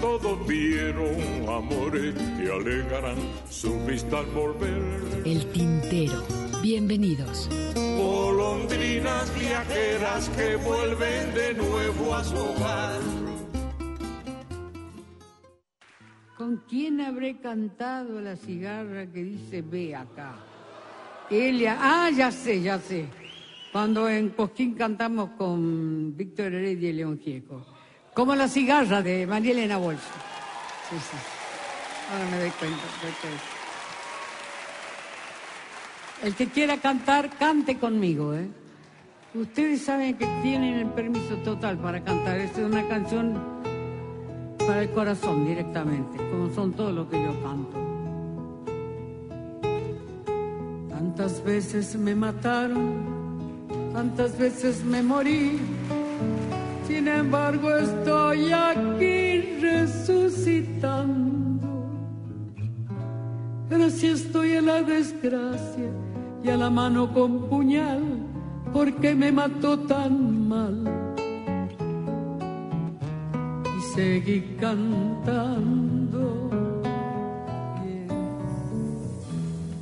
Todos vieron amores que alegarán su vista al volver. El tintero. Bienvenidos. Golondrinas viajeras que vuelven de nuevo a su hogar. ¿Con quién habré cantado la cigarra que dice ve acá? Elia, ah, ya sé, ya sé. Cuando en Cosquín cantamos con Víctor Heredia y León Gieco. Como la cigarra de María Elena Bolsa. Sí, sí. Ahora me doy cuenta. doy cuenta. El que quiera cantar, cante conmigo, ¿eh? Ustedes saben que tienen el permiso total para cantar. Esta es una canción para el corazón directamente, como son todos los que yo canto. Tantas veces me mataron, tantas veces me morí. Sin embargo, estoy aquí resucitando. Pero si estoy en la desgracia y a la mano con puñal, ¿por qué me mató tan mal? Y seguí cantando.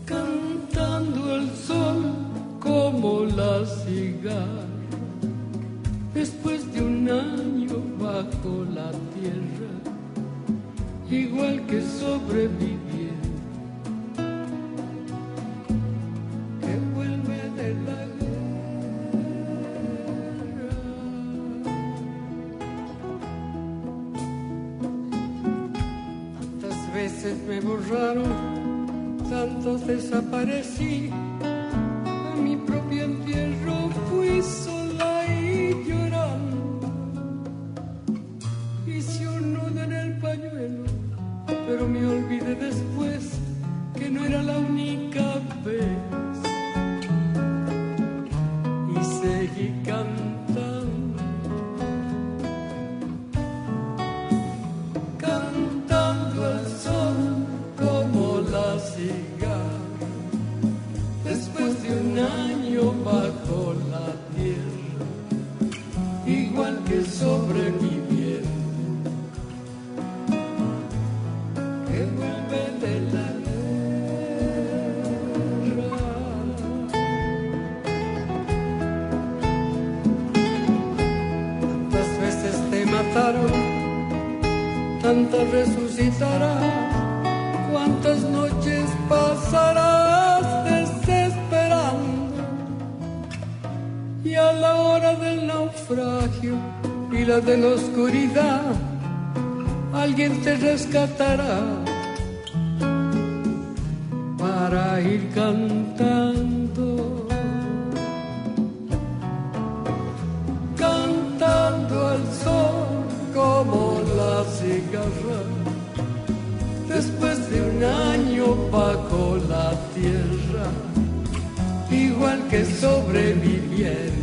Cantando el sol como la cigarra después de un año bajo la tierra, igual que veces me borraron, tantos desaparecí, happy. Para ir cantando. Cantando al sol como la cigarra después de un año bajo la tierra, igual que sobreviviente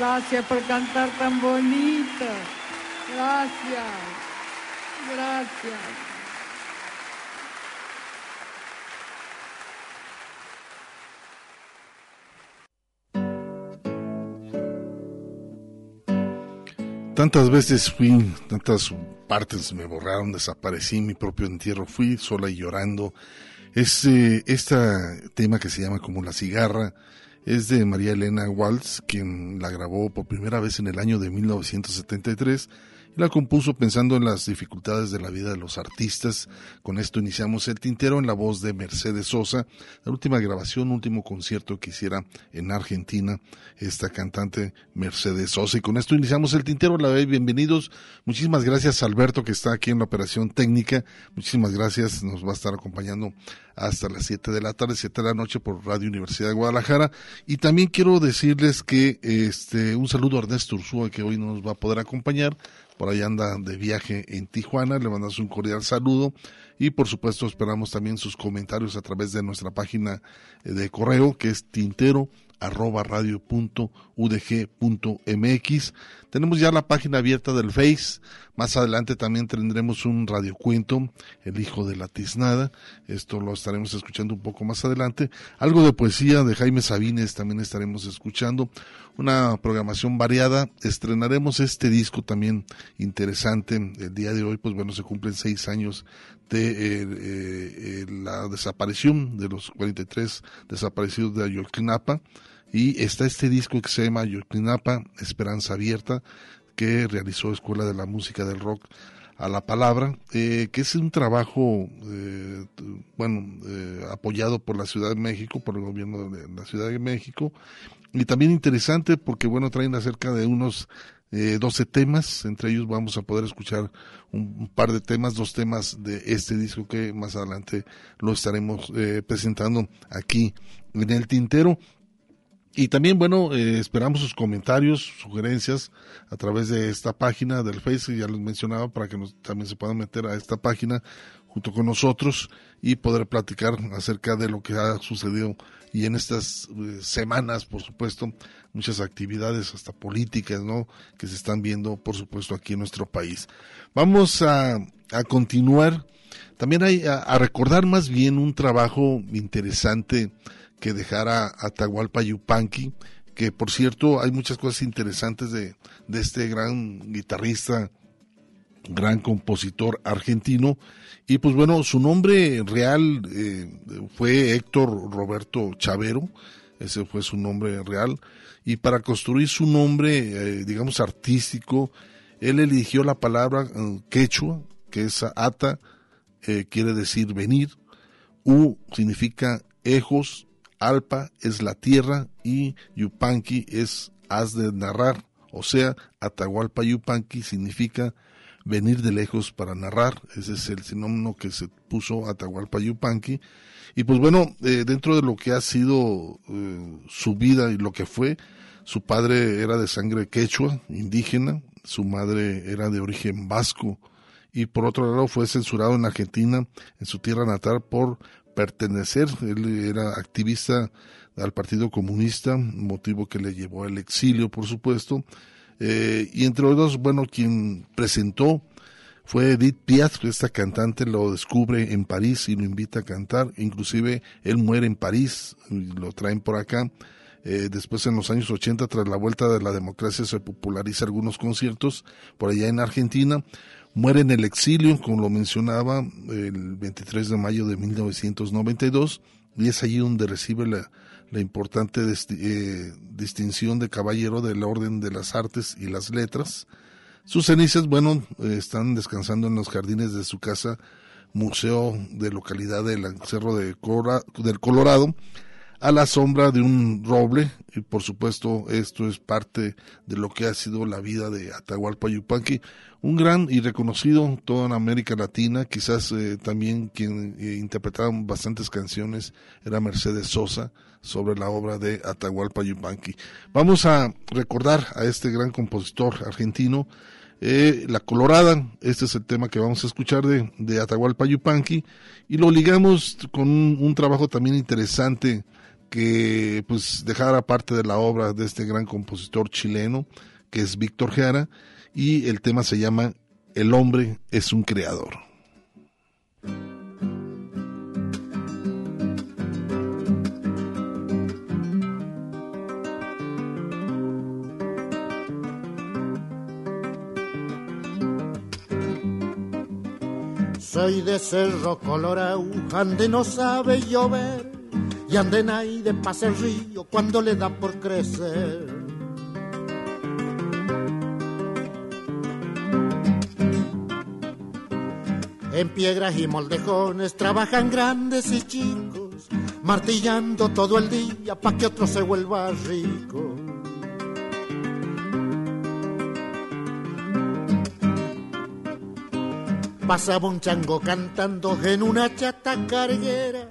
Gracias por cantar tan bonito. Gracias. Gracias. Tantas veces fui, tantas partes me borraron, desaparecí, mi propio entierro fui sola y llorando. Es este tema que se llama como la cigarra, es de María Elena Waltz, quien la grabó por primera vez en el año de 1973 La compuso pensando en las dificultades de la vida de los artistas. Con esto iniciamos el tintero en la voz de Mercedes Sosa, la última grabación, último concierto que hiciera en Argentina esta cantante Mercedes Sosa. Y con esto iniciamos el tintero. La vez bienvenidos. Muchísimas gracias Alberto que está aquí en la operación técnica. Muchísimas gracias. Nos va a estar acompañando hasta las 7 de la tarde, 7 de la noche por Radio Universidad de Guadalajara. Y también quiero decirles que este un saludo a Ernesto Ursúa que hoy nos va a poder acompañar. Por ahí anda de viaje en Tijuana. Le mandamos un cordial saludo. Y por supuesto esperamos también sus comentarios a través de nuestra página de correo que es tintero arroba radio.udg.mx. Tenemos ya la página abierta del Face. Más adelante también tendremos un radiocuento, El Hijo de la Tiznada. Esto lo estaremos escuchando un poco más adelante. Algo de poesía de Jaime Sabines también estaremos escuchando. Una programación variada. Estrenaremos este disco también interesante. El día de hoy, pues bueno, se cumplen seis años de eh, eh, la desaparición de los 43 desaparecidos de Ayotzinapa y está este disco que se llama Ayotzinapa, Esperanza Abierta, que realizó Escuela de la Música del Rock a la Palabra, eh, que es un trabajo, eh, bueno, eh, apoyado por la Ciudad de México, por el gobierno de la Ciudad de México, y también interesante porque, bueno, traen acerca de unos eh, 12 temas, entre ellos vamos a poder escuchar un, un, par de temas, dos temas de este disco que más adelante lo estaremos eh, presentando aquí en el tintero. Y también, bueno, eh, esperamos sus comentarios, sugerencias a través de esta página del Facebook, ya les mencionaba, para que nos, también se puedan meter a esta página junto con nosotros y poder platicar acerca de lo que ha sucedido y en estas eh, semanas, por supuesto, muchas actividades hasta políticas, ¿no? Que se están viendo, por supuesto, aquí en nuestro país. Vamos a, a continuar. También hay a, a recordar más bien un trabajo interesante que dejara Atahualpa Yupanqui, que por cierto hay muchas cosas interesantes de, de este gran guitarrista, gran compositor argentino. Y pues bueno, su nombre real eh, fue Héctor Roberto Chavero, ese fue su nombre real. Y para construir su nombre, eh, digamos, artístico, él eligió la palabra uh, quechua, que es ata, eh, quiere decir venir, u significa ejos, Alpa es la tierra y Yupanqui es haz de narrar, o sea, Atahualpa Yupanqui significa venir de lejos para narrar, ese es el sinónimo que se puso Atahualpa Yupanqui. Y pues bueno, eh, dentro de lo que ha sido eh, su vida y lo que fue, su padre era de sangre quechua, indígena, su madre era de origen vasco, y por otro lado fue censurado en Argentina, en su tierra natal, por pertenecer. Él era activista al Partido Comunista, motivo que le llevó al exilio, por supuesto. Eh, y entre otros, bueno, quien presentó fue Edith Piaf, esta cantante lo descubre en París y lo invita a cantar. Inclusive él muere en París, lo traen por acá. Eh, después en los años 80, tras la vuelta de la democracia, se populariza algunos conciertos por allá en Argentina muere en el exilio, como lo mencionaba, el 23 de mayo de 1992, y es allí donde recibe la, la importante eh, distinción de caballero del Orden de las Artes y las Letras. Sus cenizas, bueno, eh, están descansando en los jardines de su casa, museo de localidad del Cerro de del Colorado, a la sombra de un roble, y por supuesto esto es parte de lo que ha sido la vida de Atahualpa Yupanqui, un gran y reconocido toda en América Latina, quizás eh, también quien eh, interpretaba bastantes canciones era Mercedes Sosa sobre la obra de Atahualpa Yupanqui. Vamos a recordar a este gran compositor argentino, eh, La Colorada, este es el tema que vamos a escuchar de, de Atahualpa Yupanqui, y lo ligamos con un, un trabajo también interesante que pues dejara parte de la obra de este gran compositor chileno, que es Víctor Jara, y el tema se llama El hombre es un creador. Soy de Cerro Colorado, ande no sabe llover, y anden ahí de pase el río cuando le da por crecer En piedras y moldejones trabajan grandes y chicos, martillando todo el día para que otro se vuelva rico. Pasaba un chango cantando en una chata carguera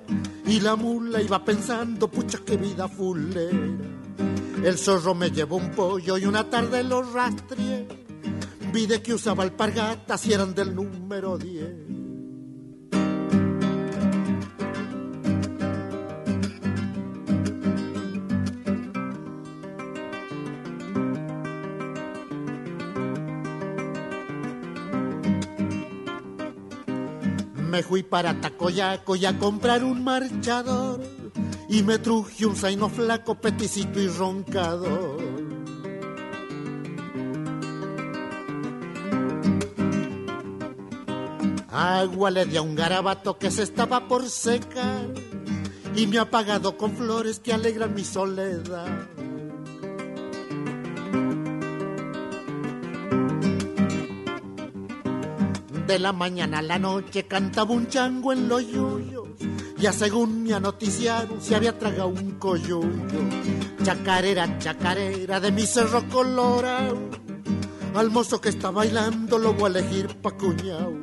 y la mula iba pensando, pucha qué vida fulera. El zorro me llevó un pollo y una tarde lo rastreé. Vi de que usaba alpargatas y eran del número 10. Me fui para Tacoyaco y a comprar un marchador y me truje un zaino flaco, peticito y roncador. Agua le di a un garabato que se estaba por secar y me ha apagado con flores que alegran mi soledad. De la mañana a la noche cantaba un chango en los yuyos. Ya según me anoticiaron se había tragado un coyuyo. Chacarera, chacarera de mi cerro colorado. Al mozo que está bailando lo voy a elegir pa' cuñao.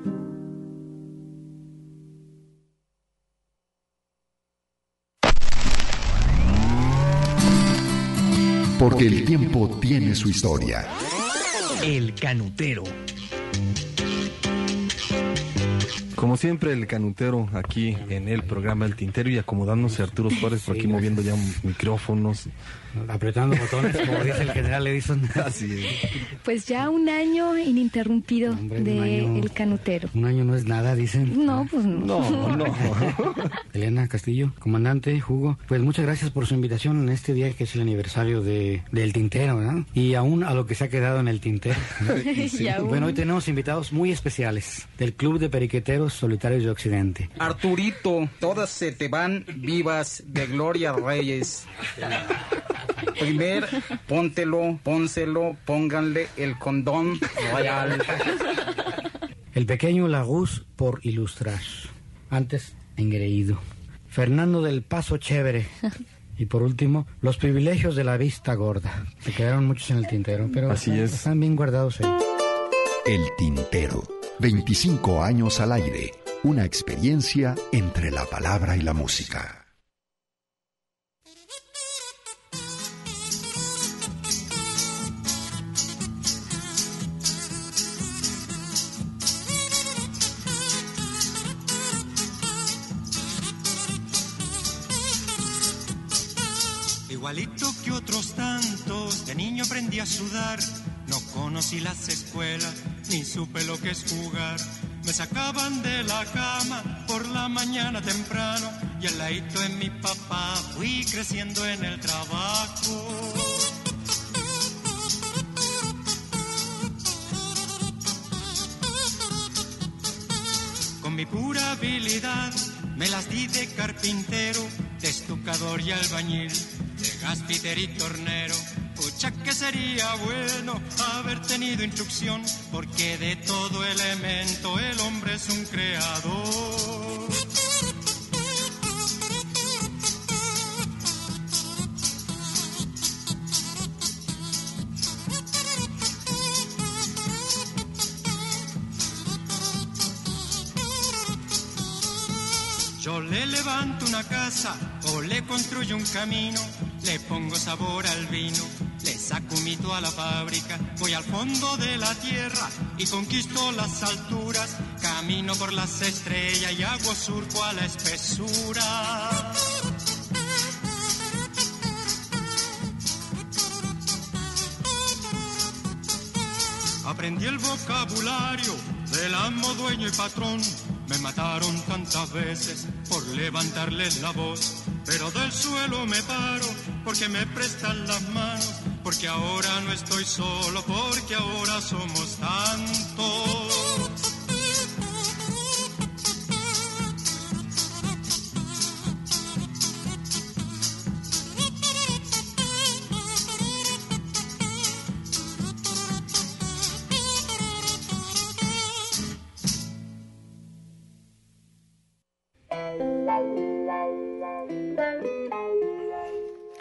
Porque el tiempo tiene su historia. El canutero. Como siempre, el canutero aquí en el programa El Tintero y acomodándose Arturo Suárez por aquí moviendo ya micrófonos. Apretando botones, como dice el general Edison. Así es. Pues ya un año ininterrumpido de El Canutero. Un año no es nada, dicen. No, pues no. No, no. Elena Castillo, comandante, Hugo, pues muchas gracias por su invitación en este día que es el aniversario de, del Tintero, ¿verdad? Y aún a lo que se ha quedado en el Tintero. Aún. Bueno, hoy tenemos invitados muy especiales del Club de Periqueteros Solitarios de Occidente. Arturito, todas se te van vivas de Gloria Reyes. Primer, póntelo, pónselo, pónganle el condón royal. El pequeño Laguz por ilustrar. Antes, engreído. Fernando del Paso Chévere. Y por último, los privilegios de la vista gorda. Se quedaron muchos en el tintero, pero Así están- es. están bien guardados ahí. El Tintero. 25 años al aire. Una experiencia entre la palabra y la música. Igualito que otros tantos, de niño aprendí a sudar. No conocí las escuelas, ni supe lo que es jugar. Me sacaban de la cama por la mañana temprano y al ladito de mi papá fui creciendo en el trabajo. Con mi pura habilidad me las di de carpintero, de estucador y albañil, de gaspiter y tornero. Pucha que sería bueno haber tenido instrucción, porque de todo elemento el hombre es un creador. Yo le levanto una casa o le construyo un camino, le pongo sabor al vino, le saco un mito a la fábrica, voy al fondo de la tierra y conquisto las alturas, camino por las estrellas y hago surco a la espesura. Aprendí el vocabulario del amo, dueño y patrón. Me mataron tantas veces por levantarles la voz, pero del suelo me paro porque me prestan las manos, porque ahora no estoy solo, porque ahora somos tantos.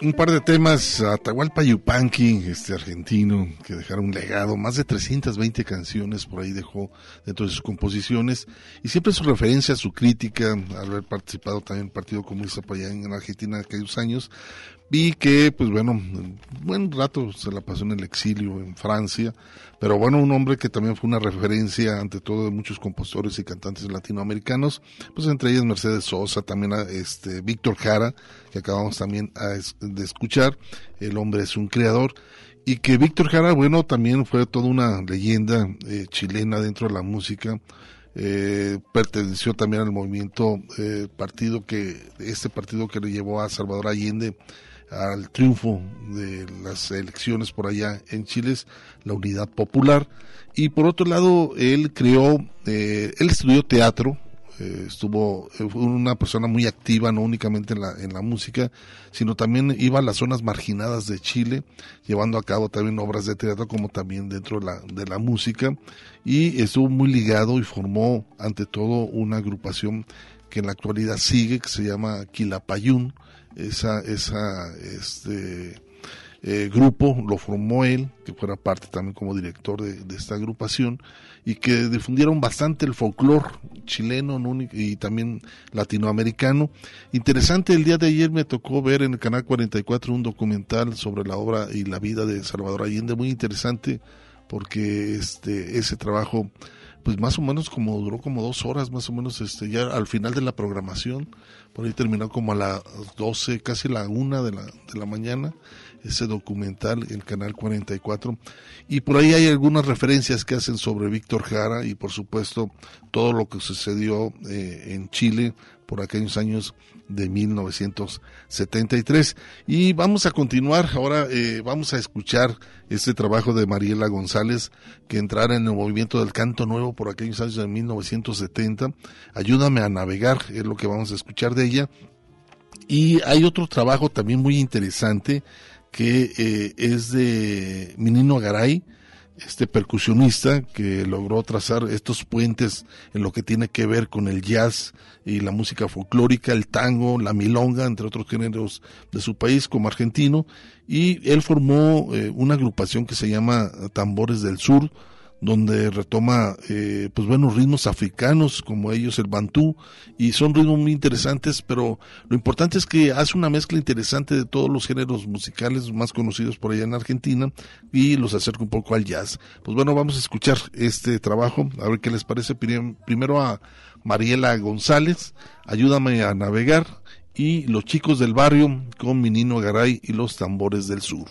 Un par de temas, Atahualpa Yupanqui, este argentino, que dejaron un legado, más de 320 canciones por ahí dejó dentro de sus composiciones, y siempre su referencia, su crítica, al haber participado también en el Partido Comunista por allá en Argentina en aquellos años, vi que, pues bueno, buen rato se la pasó en el exilio en Francia, pero bueno, un hombre que también fue una referencia ante todo de muchos compositores y cantantes latinoamericanos, pues entre ellos Mercedes Sosa, también este Víctor Jara, que acabamos también de escuchar, el hombre es un creador, y que Víctor Jara, bueno, también fue toda una leyenda eh, chilena dentro de la música, eh, perteneció también al movimiento eh, partido que este partido que le llevó a Salvador Allende al triunfo de las elecciones por allá en Chile, la Unidad Popular. Y por otro lado, él creó, eh, él estudió teatro, eh, estuvo, eh, fue una persona muy activa, no únicamente en la, en la música, sino también iba a las zonas marginadas de Chile, llevando a cabo también obras de teatro como también dentro de la, de la música, y estuvo muy ligado y formó ante todo una agrupación que en la actualidad sigue, que se llama Quilapayún, esa, esa, este, eh, grupo lo formó él, que fuera parte también como director de, esta agrupación, y que difundieron bastante el folclore chileno y también latinoamericano. Interesante, el día de ayer me tocó ver en el canal 44 un documental sobre la obra y la vida de Salvador Allende, muy interesante, porque este, ese trabajo pues más o menos como duró como dos horas más o menos este ya al final de la programación por ahí terminó como a las 12 casi la una de la, de la mañana ese documental el canal 44 y por ahí hay algunas referencias que hacen sobre Víctor Jara y por supuesto todo lo que sucedió eh, en Chile por aquellos años de 1973. Y vamos a continuar, ahora eh, vamos a escuchar este trabajo de Mariela González, que entrara en el movimiento del canto nuevo por aquellos años de 1970. Ayúdame a navegar, es lo que vamos a escuchar de ella. Y hay otro trabajo también muy interesante que eh, es de Minino Garay, este percusionista que logró trazar estos puentes en lo que tiene que ver con el jazz y la música folclórica, el tango, la milonga, entre otros géneros de su país como argentino, y él formó eh, una agrupación que se llama Tambores del Sur, donde retoma eh, pues buenos ritmos africanos como ellos el bantú y son ritmos muy interesantes pero lo importante es que hace una mezcla interesante de todos los géneros musicales más conocidos por allá en Argentina y los acerca un poco al jazz. Pues bueno vamos a escuchar este trabajo a ver qué les parece. Primero a Mariela González ayúdame a navegar y los chicos del barrio con Minino Garay y los tambores del sur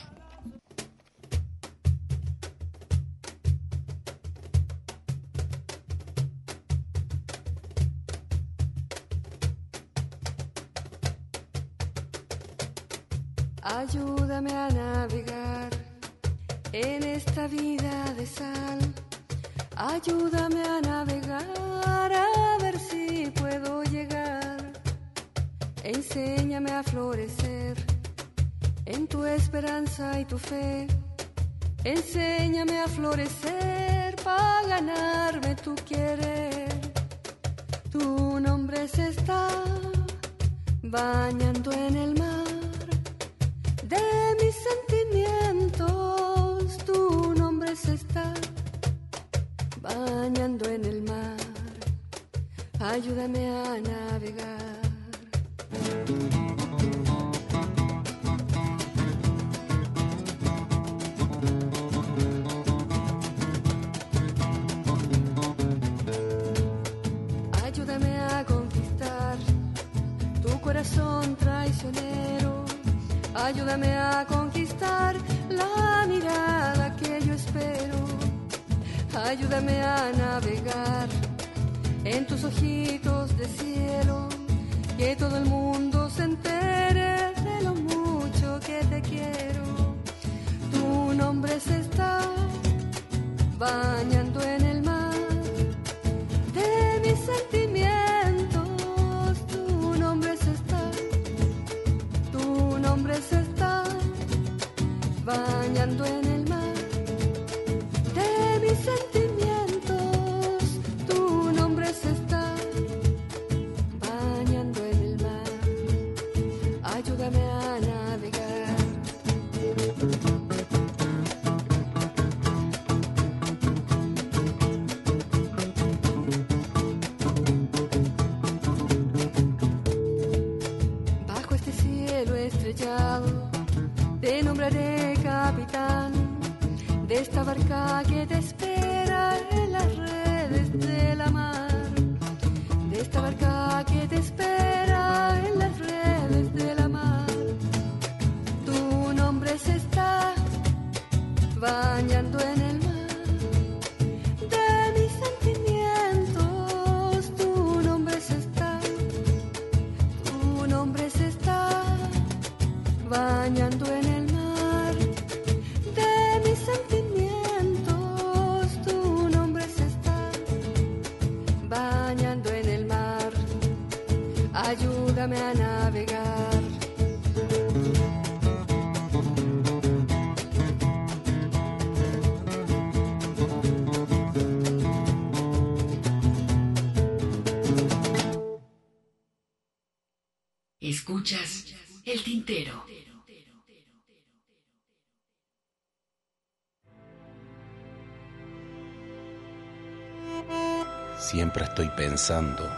Siempre estoy pensando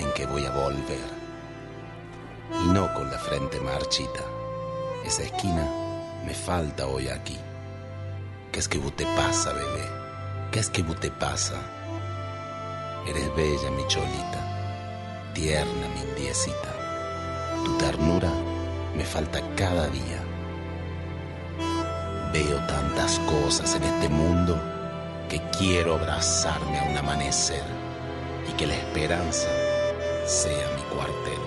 en que voy a volver. Y no con la frente marchita. Esa esquina me falta hoy aquí. ¿Qué es que vos te pasa, bebé? ¿Qué es que vos te pasa? Eres bella, mi cholita, tierna, mi indiecita. Tu ternura me falta cada día. Veo tantas cosas en este mundo que quiero abrazarme a un amanecer y que la esperanza sea mi cuartel.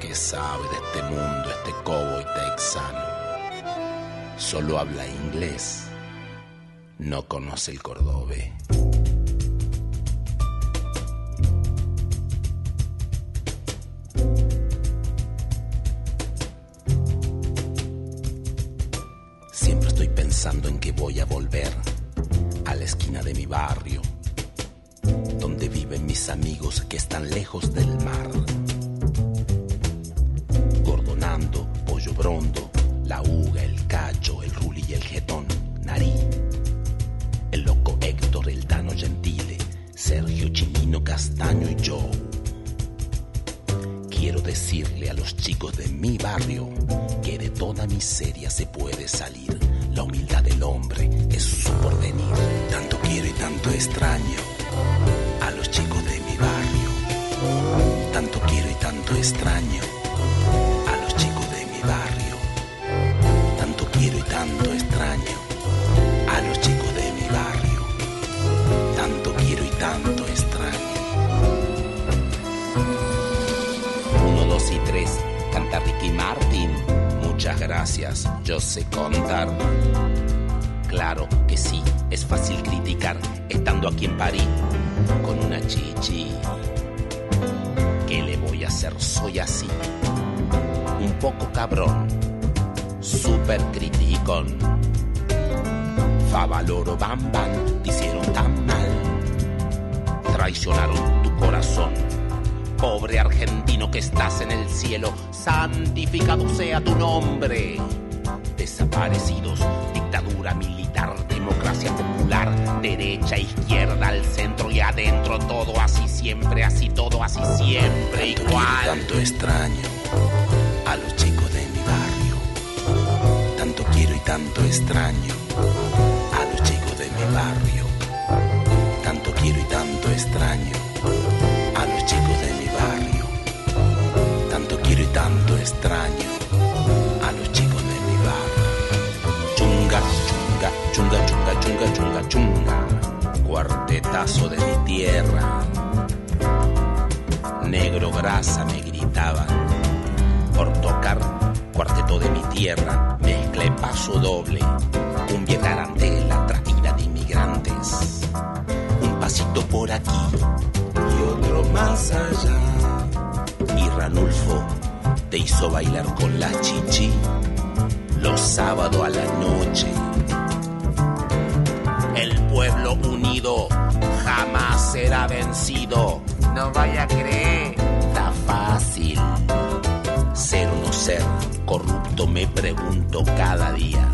¿Qué sabe de este mundo este cowboy texano? Solo habla inglés, no conoce el cordobe. Siempre estoy pensando en que voy a vencido. No vaya a creer. Está fácil. Ser o no ser, corrupto me pregunto cada día.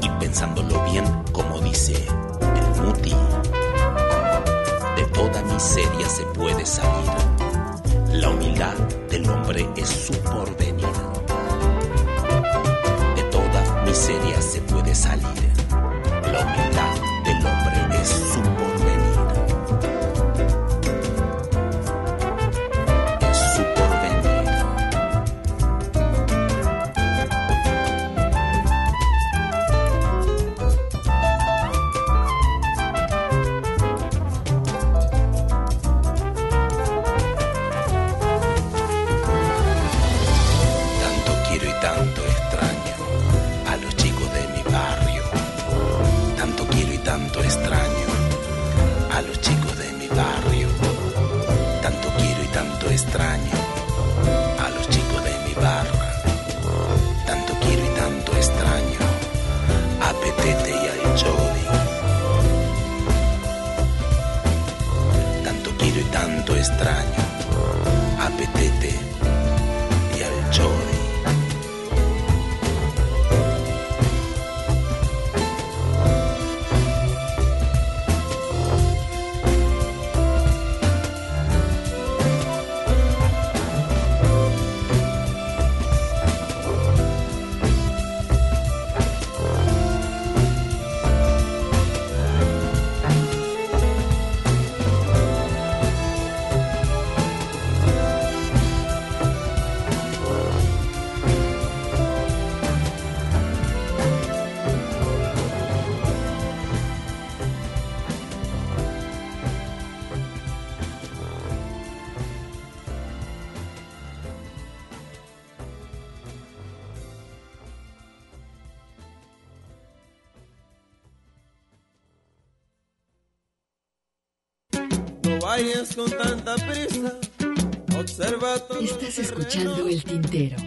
Y pensándolo bien, como dice el Muti, de toda miseria se puede salir. La humildad del hombre es su porvenir. De toda miseria se puede salir. La humildad del hombre es su Estás escuchando El Tintero.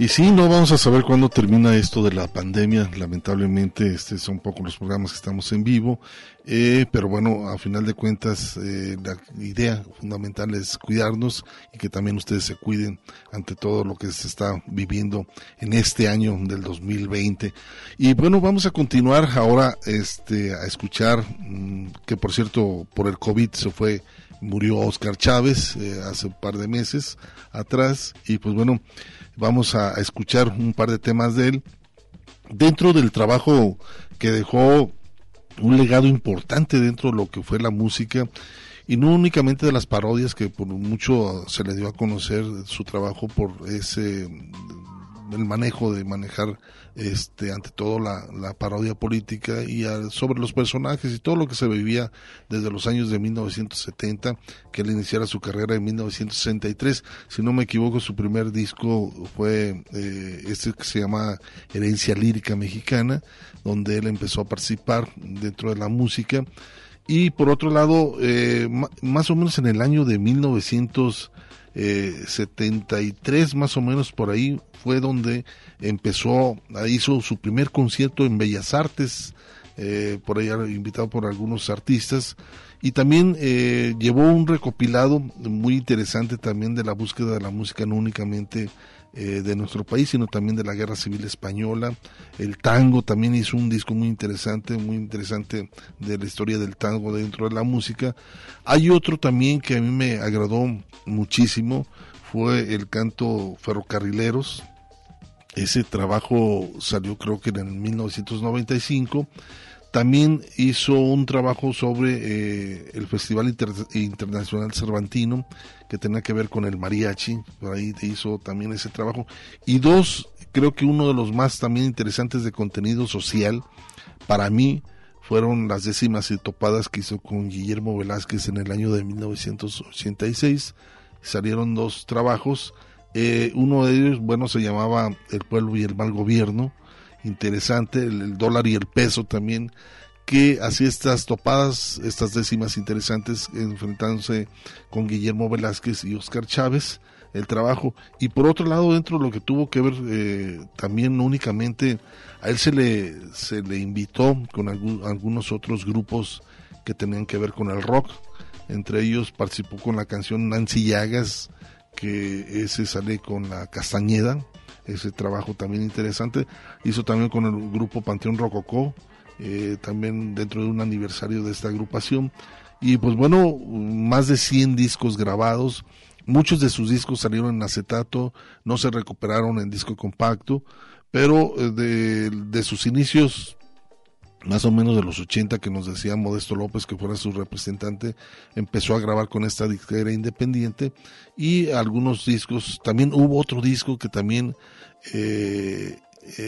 Y sí, no vamos a saber cuándo termina esto de la pandemia. Lamentablemente, este son poco los programas que estamos en vivo. Eh, pero bueno, a final de cuentas, eh, la idea fundamental es cuidarnos y que también ustedes se cuiden ante todo lo que se está viviendo en este año del 2020. Y bueno, vamos a continuar ahora este, a escuchar, mm, que por cierto, por el COVID se fue murió Oscar Chávez eh, hace un par de meses atrás y pues bueno vamos a, escuchar un par de temas de él. Dentro del trabajo que dejó un legado importante dentro de lo que fue la música y no únicamente de las parodias que por mucho se le dio a conocer su trabajo por ese el manejo de manejar este ante todo la, la parodia política y sobre los personajes y todo lo que se vivía desde los años de 1970 que él iniciara su carrera en 1963 si no me equivoco su primer disco fue eh, este que se llama Herencia Lírica Mexicana donde él empezó a participar dentro de la música. Y por otro lado, eh, más o menos en el año de 1973, más o menos por ahí, fue donde empezó, hizo su primer concierto en Bellas Artes, eh, por ahí invitado por algunos artistas, y también eh, llevó un recopilado muy interesante también de la búsqueda de la música, no únicamente eh, de nuestro país, sino también de la Guerra Civil Española. El tango también hizo un disco muy interesante, muy interesante de la historia del tango dentro de la música. Hay otro también que a mí me agradó muchísimo, fue el canto Ferrocarrileros. Ese trabajo salió creo que en el 1995. También hizo un trabajo sobre eh, el Festival Inter- Internacional Cervantino, que tenía que ver con el mariachi, por ahí hizo también ese trabajo. Y dos, creo que uno de los más también interesantes de contenido social, para mí, fueron las décimas y topadas que hizo con Guillermo Velázquez en el año de 1986. Salieron dos trabajos. Eh, uno de ellos, bueno, se llamaba El pueblo y el mal gobierno. Interesante, el, dólar y el peso también, que hacía estas topadas, estas décimas interesantes, enfrentándose con Guillermo Velázquez y Oscar Chávez. el trabajo. Y por otro lado, dentro de lo que tuvo que ver eh, también únicamente, a él se le, se le invitó con algunos otros grupos que tenían que ver con el rock. Entre ellos participó con la canción Nancy Llagas, que ese sale con la Castañeda, ese trabajo también interesante. Hizo también con el grupo Panteón Rococó, eh, también dentro de un aniversario de esta agrupación. Y pues bueno, más de 100 discos grabados. Muchos de sus discos salieron en acetato, no se recuperaron en disco compacto, pero eh, de, de sus inicios más o menos de los 80 que nos decía Modesto López que fuera su representante, empezó a grabar con esta disquera independiente y algunos discos, también hubo otro disco que también eh,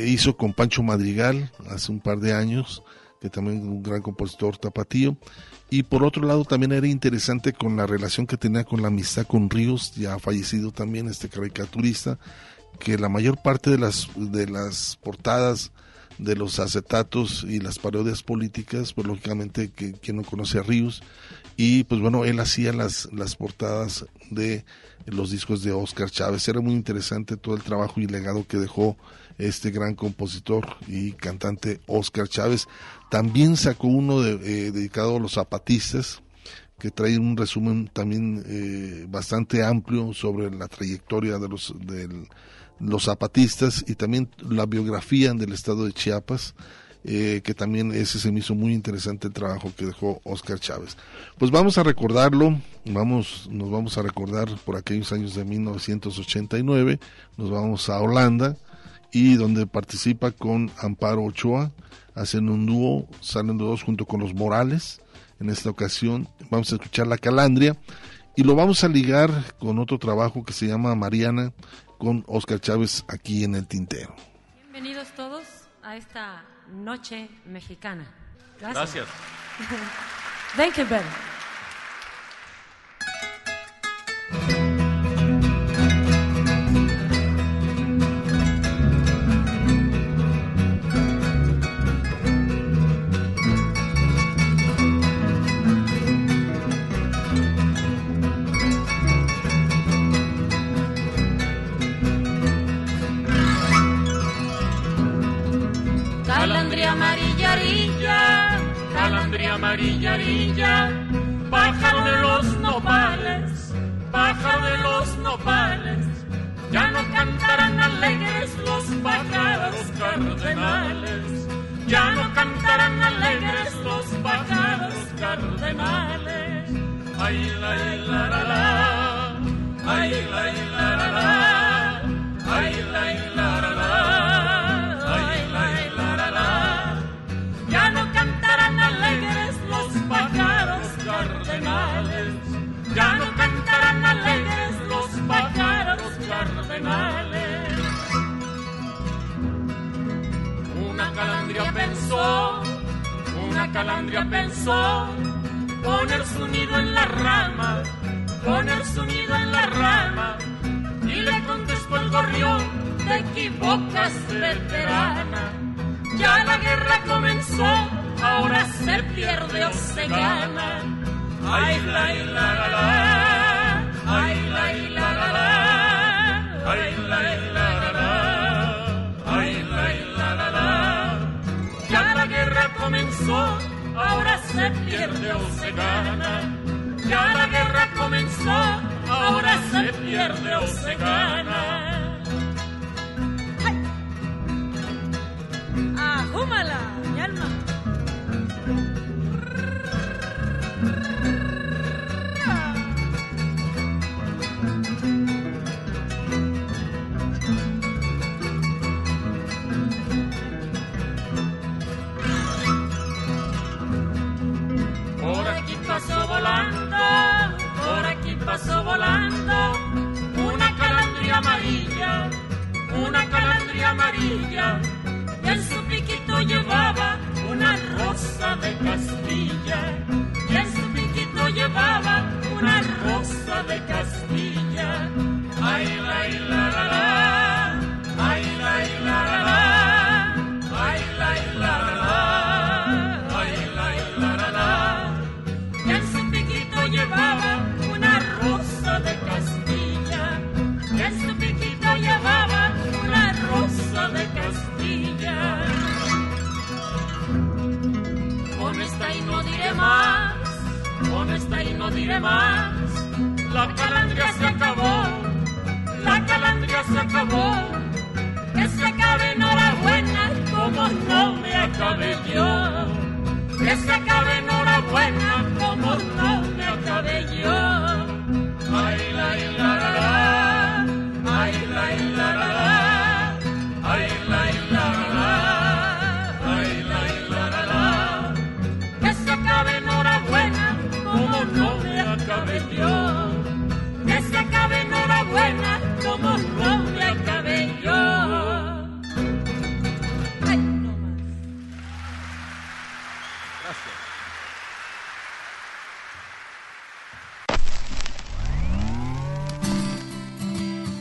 hizo con Pancho Madrigal hace un par de años, que también un gran compositor tapatío, y por otro lado también era interesante con la relación que tenía con la amistad con Ríos, ya fallecido también este caricaturista, que la mayor parte de las, de las portadas de los acetatos y las parodias políticas, pues lógicamente que quien no conoce a Ríos, y pues bueno, él hacía las, las portadas de los discos de Oscar Chávez. Era muy interesante todo el trabajo y legado que dejó este gran compositor y cantante Oscar Chávez. También sacó uno eh, dedicado a los zapatistas, que trae un resumen también eh, bastante amplio sobre la trayectoria de los del los zapatistas y también la biografía del estado de Chiapas, eh, que también ese se me hizo muy interesante el trabajo que dejó Oscar Chávez. Pues vamos a recordarlo, vamos, nos vamos a recordar por aquellos años de 1989, nos vamos a Holanda y donde participa con Amparo Ochoa, hacen un dúo, salen los dos junto con los Morales, en esta ocasión vamos a escuchar La Calandria y lo vamos a ligar con otro trabajo que se llama Mariana, con Oscar Chávez aquí en el Tintero. Bienvenidos todos a esta noche mexicana. Gracias. Gracias. Thank you, Ben. Amarilla, arilla, pájaro de los nopales, pájaro de los nopales, ya no cantarán alegres los pájaros cardenales, ya no cantarán alegres los pájaros cardenales. Ay, la, la, la, la, ay, la, la, la, la, ay, la, la, la, la, Una calandria pensó, una calandria pensó, poner su nido en la rama, poner su nido en la rama, y le contestó el gorrión, te equivocas, veterana, ya la guerra comenzó ahora se pierde o se gana. Ay, la, la, la, la, ay, la, la, Ya la guerra comenzó, ahora se pierde o se gana. Ya la guerra comenzó, ahora se pierde o se gana. ¡Ajúmala, mi alma! Pasó volando, por aquí pasó volando, una calandria amarilla, una calandria amarilla, y en su piquito llevaba una rosa de Castilla y en su piquito llevaba una rosa de Castilla. Ay, la, la, la, la, ay, la, la, la, la, ay, la, la, la, la, diré más. La calandria se acabó, la calandria se acabó. Que se acabe enhorabuena como no me acabé yo. Que se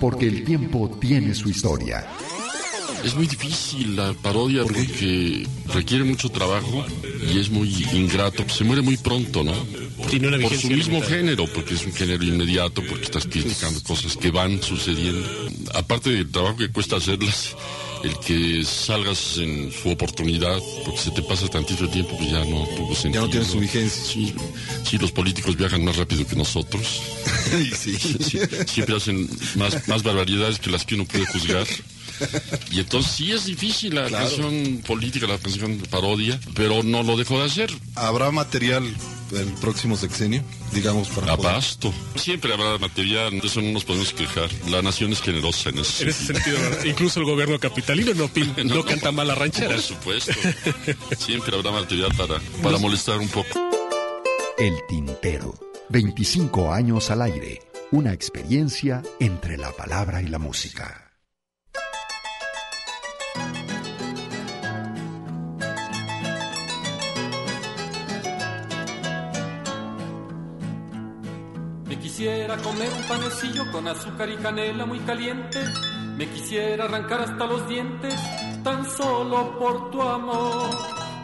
Porque el tiempo tiene su historia. Es muy difícil la parodia porque requiere mucho trabajo y es muy ingrato. Se muere muy pronto, ¿no? Tiene una Por su mismo limitada. género, porque es un género inmediato, porque estás criticando cosas que van sucediendo. Aparte del trabajo que cuesta hacerlas, el que salgas en su oportunidad, porque se te pasa tantito el tiempo, pues ya no tuvo sentido. Ya no tiene su vigencia. Sí, sí, los políticos viajan más rápido que nosotros. Sí, siempre hacen más, más barbaridades que las que uno puede juzgar. Y entonces sí es difícil la Claro. canción política, la canción parodia, pero no lo dejó de hacer. ¿Habrá material el próximo sexenio? Digamos, para poder- Abasto. Siempre habrá material, de eso no nos podemos quejar. La nación es generosa en ese En ese sentido, incluso el gobierno capitalino no, pin- no, canta mal la ranchera. Por supuesto. Siempre habrá material para, para molestar un poco. El Tintero. 25 años al aire. Una experiencia entre la palabra y la música. Quisiera comer un panecillo con azúcar y canela muy caliente. Me quisiera arrancar hasta los dientes tan solo por tu amor.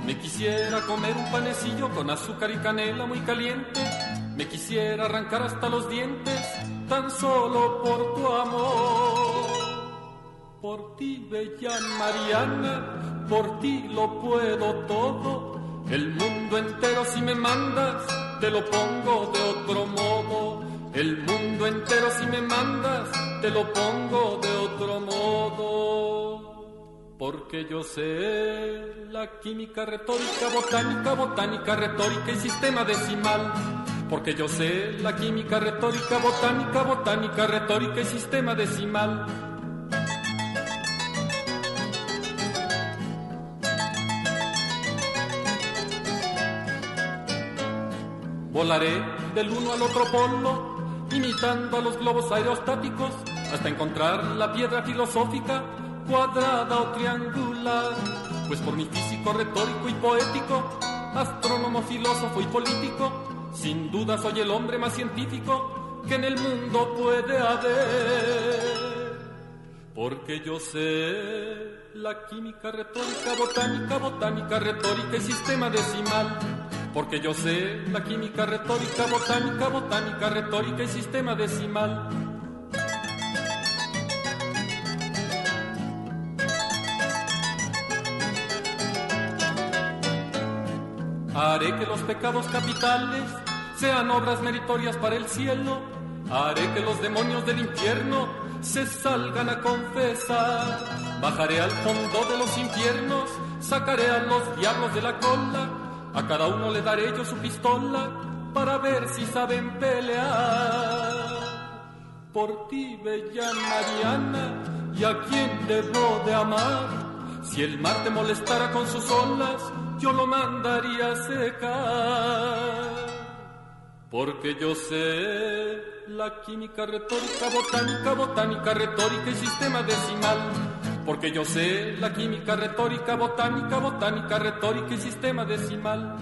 Me quisiera comer un panecillo con azúcar y canela muy caliente. Me quisiera arrancar hasta los dientes tan solo por tu amor. Por ti, bella Mariana, por ti lo puedo todo. El mundo entero si me mandas, te lo pongo de otro modo. El mundo entero si me mandas, te lo pongo de otro modo. Porque yo sé la química retórica, botánica, botánica, retórica y sistema decimal. Porque yo sé la química retórica, botánica, botánica, retórica y sistema decimal. Volaré del uno al otro polo, imitando a los globos aerostáticos, hasta encontrar la piedra filosófica, cuadrada o triangular. Pues por mi físico retórico y poético, astrónomo, filósofo y político, sin duda soy el hombre más científico que en el mundo puede haber. Porque yo sé la química retórica, botánica, botánica, retórica y sistema decimal. Porque yo sé la química retórica, botánica, botánica, retórica y sistema decimal. Haré que los pecados capitales sean obras meritorias para el cielo. Haré que los demonios del infierno se salgan a confesar. Bajaré al fondo de los infiernos, sacaré a los diablos de la cola. A cada uno le daré yo su pistola para ver si saben pelear. Por ti, bella Mariana, y a quien debo de amar. Si el mar te molestara con sus olas, yo lo mandaría a secar. Porque yo sé la química retórica, botánica, botánica, retórica y sistema decimal. Porque yo sé la química retórica, botánica, botánica, retórica y sistema decimal.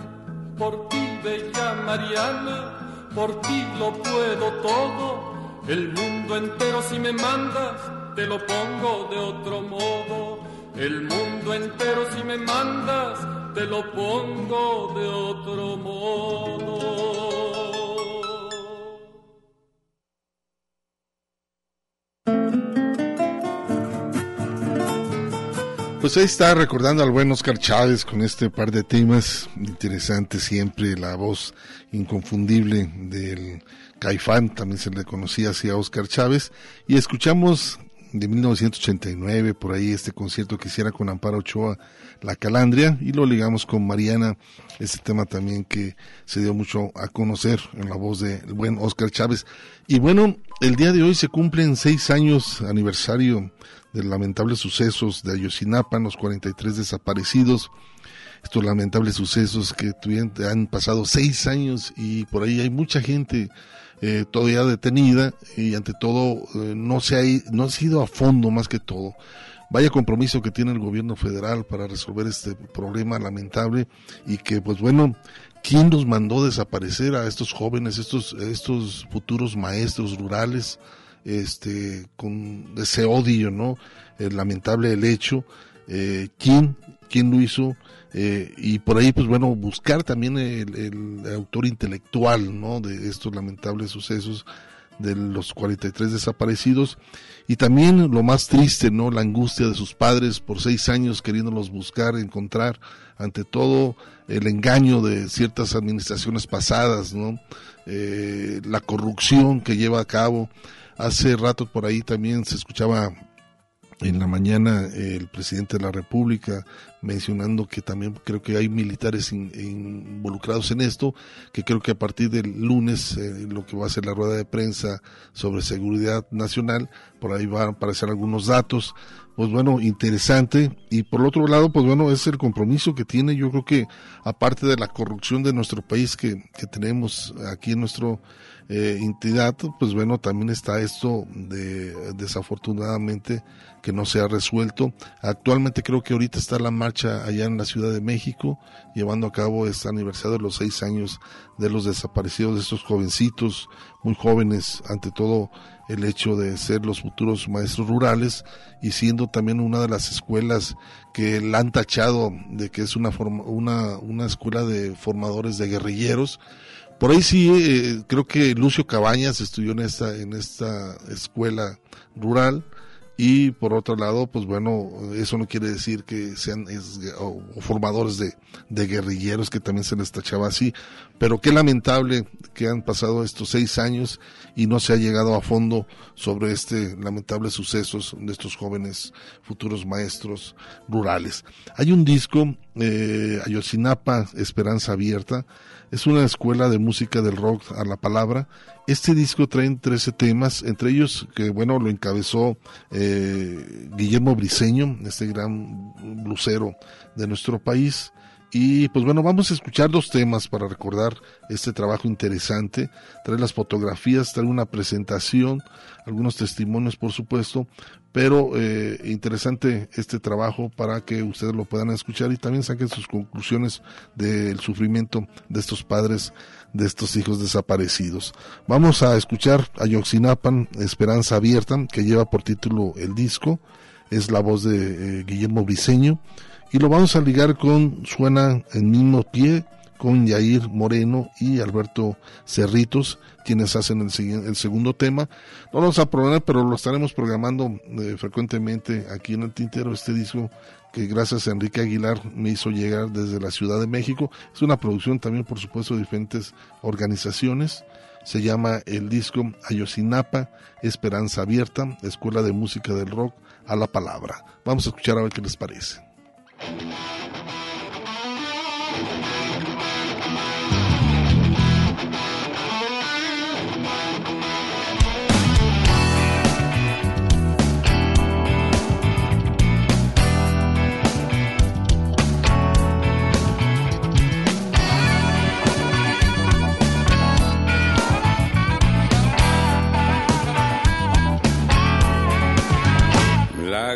Por ti, bella Mariana, por ti lo puedo todo. El mundo entero si me mandas, te lo pongo de otro modo. El mundo entero si me mandas, te lo pongo de otro modo. Pues ahí está recordando al buen Oscar Chávez con este par de temas interesantes siempre, la voz inconfundible del Caifán, también se le conocía así a Oscar Chávez, y escuchamos de 1989, por ahí este concierto que hiciera con Amparo Ochoa, La Calandria, y lo ligamos con Mariana, ese tema también que se dio mucho a conocer en la voz del buen Oscar Chávez. Y bueno, el día de hoy se cumplen seis años aniversario de lamentables sucesos de Ayotzinapa, los 43 desaparecidos, estos lamentables sucesos que han pasado seis años y por ahí hay mucha gente eh, todavía detenida y ante todo eh, no se ha, no ha sido a fondo más que todo. Vaya compromiso que tiene el gobierno federal para resolver este problema lamentable y que pues bueno, ¿quién nos mandó desaparecer a estos jóvenes, estos, estos futuros maestros rurales? Este, con ese odio, ¿no? El lamentable el hecho, eh, quién, quién lo hizo, eh, y por ahí, pues bueno, buscar también el, autor intelectual, ¿no? De estos lamentables sucesos de los 43 desaparecidos y también lo más triste, ¿no? La angustia de sus padres por seis años queriéndolos buscar, encontrar, ante todo el engaño de ciertas administraciones pasadas, ¿no? Eh, la corrupción que lleva a cabo Hace rato por ahí también se escuchaba en la mañana el presidente de la República mencionando que también creo que hay militares involucrados en esto, que creo que a partir del lunes eh, lo que va a ser la rueda de prensa sobre seguridad nacional, por ahí van a aparecer algunos datos, pues bueno, interesante. Y por el otro lado, pues bueno, es el compromiso que tiene, yo creo que aparte de la corrupción de nuestro país que, que tenemos aquí en nuestro eh, entidad, pues bueno, también está esto de desafortunadamente que no se ha resuelto. Actualmente creo que ahorita está la marcha allá en la Ciudad de México, llevando a cabo este aniversario de los seis años de los desaparecidos de estos jovencitos, muy jóvenes, ante todo el hecho de ser los futuros maestros rurales y siendo también una de las escuelas que la han tachado de que es una, una, una escuela de formadores de guerrilleros por ahí sí, eh, creo que Lucio Cabañas estudió en esta, en esta escuela rural y por otro lado, pues bueno, eso no quiere decir que sean formadores de, de, guerrilleros que también se les tachaba así, pero qué lamentable que han pasado estos seis años y no se ha llegado a fondo sobre este lamentable sucesos de estos jóvenes futuros maestros rurales. Hay un disco, eh, Ayotzinapa, Esperanza Abierta, es una escuela de música del rock a la palabra. Este disco trae 13 temas, entre ellos que bueno lo encabezó eh, Guillermo Briseño, este gran blusero de nuestro país. Y pues bueno, vamos a escuchar dos temas para recordar este trabajo interesante. Trae las fotografías, trae una presentación, algunos testimonios por supuesto, pero eh, interesante este trabajo para que ustedes lo puedan escuchar y también saquen sus conclusiones del sufrimiento de estos padres, de estos hijos desaparecidos. Vamos a escuchar a Yoxinapan, Esperanza Abierta, que lleva por título el disco, es la voz de eh, Guillermo Briseño y lo vamos a ligar con Suena en mismo pie con Yair Moreno y Alberto Cerritos, quienes hacen el, el segundo tema. No lo vamos a programar, pero lo estaremos programando eh, frecuentemente aquí en el Tintero, este disco que gracias a Enrique Aguilar me hizo llegar desde la Ciudad de México. Es una producción también, por supuesto, de diferentes organizaciones. Se llama el disco Ayosinapa, Esperanza Abierta, Escuela de Música del Rock a la Palabra. Vamos a escuchar a ver qué les parece.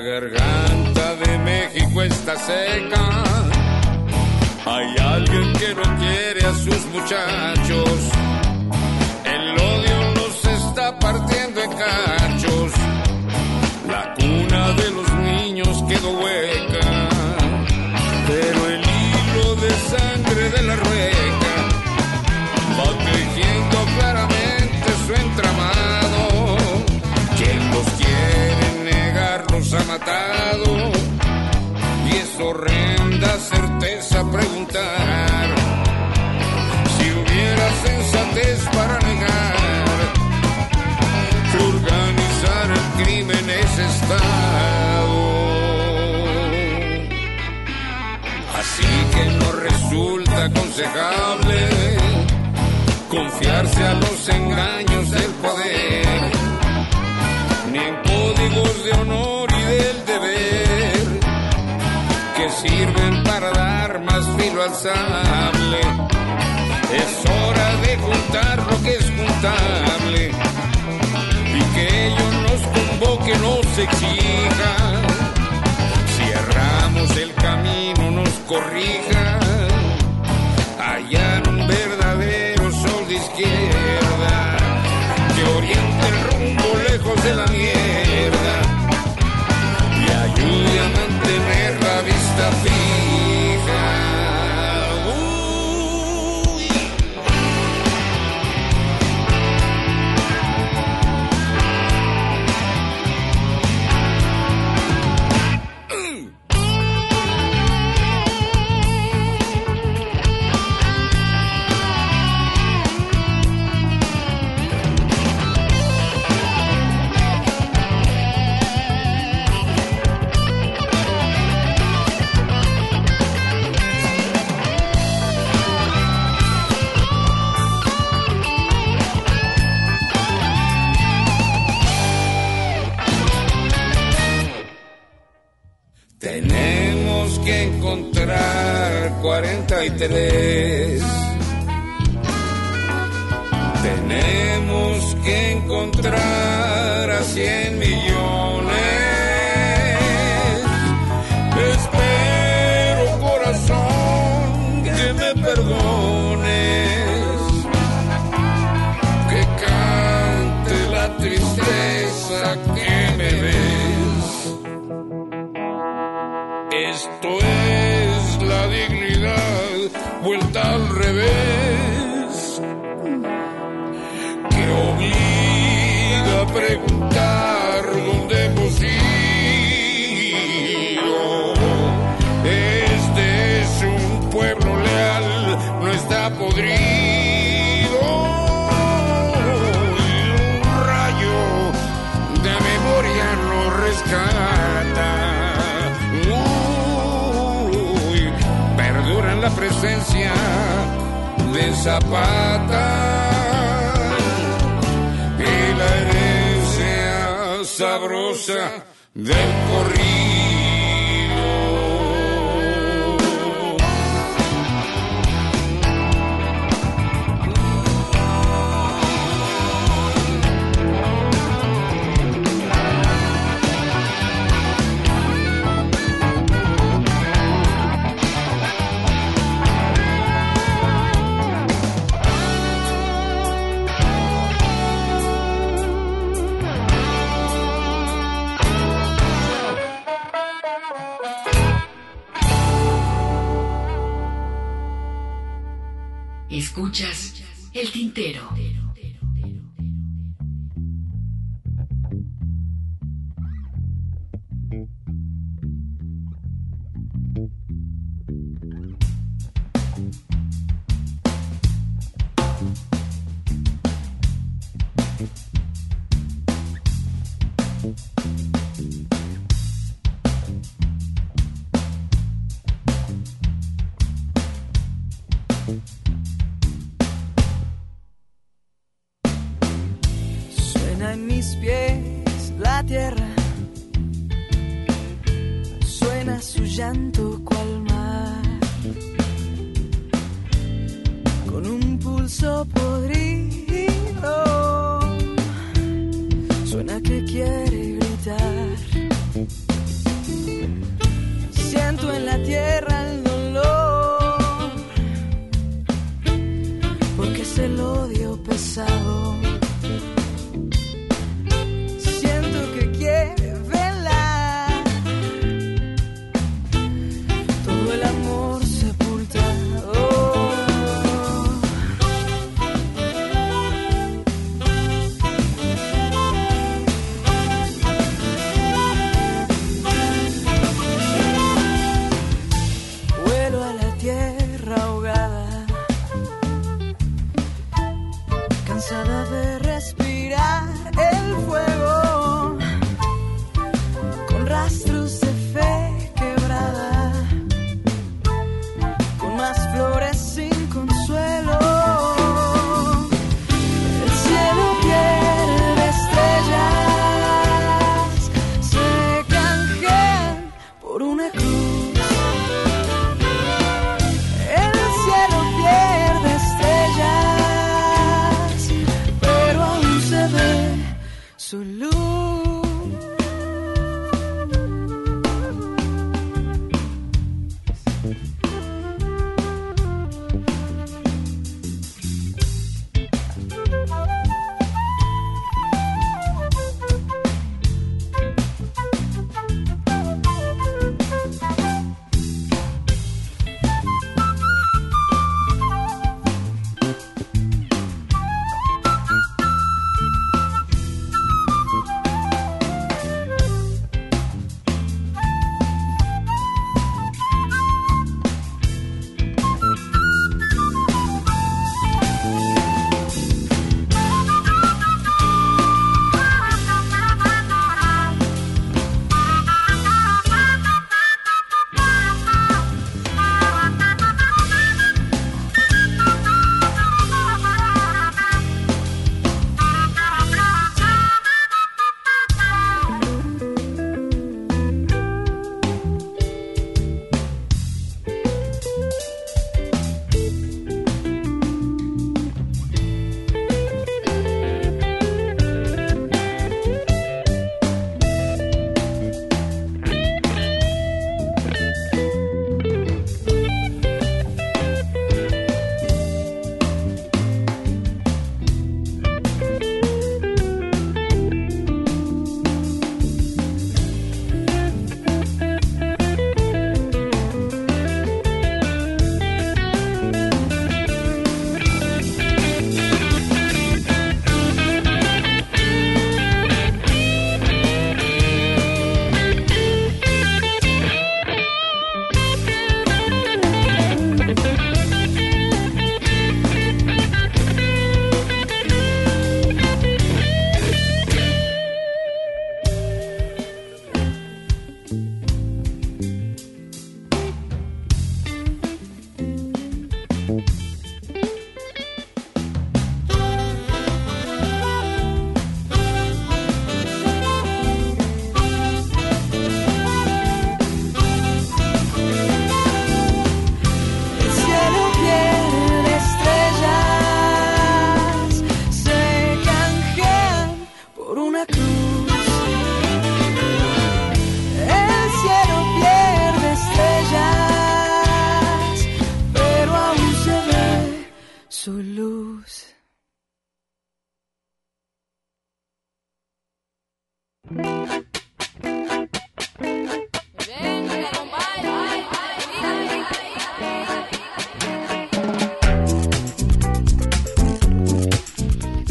Garganta de México está seca. Hay alguien que no quiere a sus muchachos. El odio los está partiendo en cachos. La cuna de los niños quedó hueca. matado. Y es horrenda certeza preguntar si hubiera sensatez para negar que organizar el crimen es Estado. Así que no resulta aconsejable confiarse a los engaños del poder, ni en códigos de honor sirven para dar más filo al sable. Es hora de juntar lo que es juntable y que ellos nos convoquen, nos exijan. Cierramos el camino, nos corrijan. Allá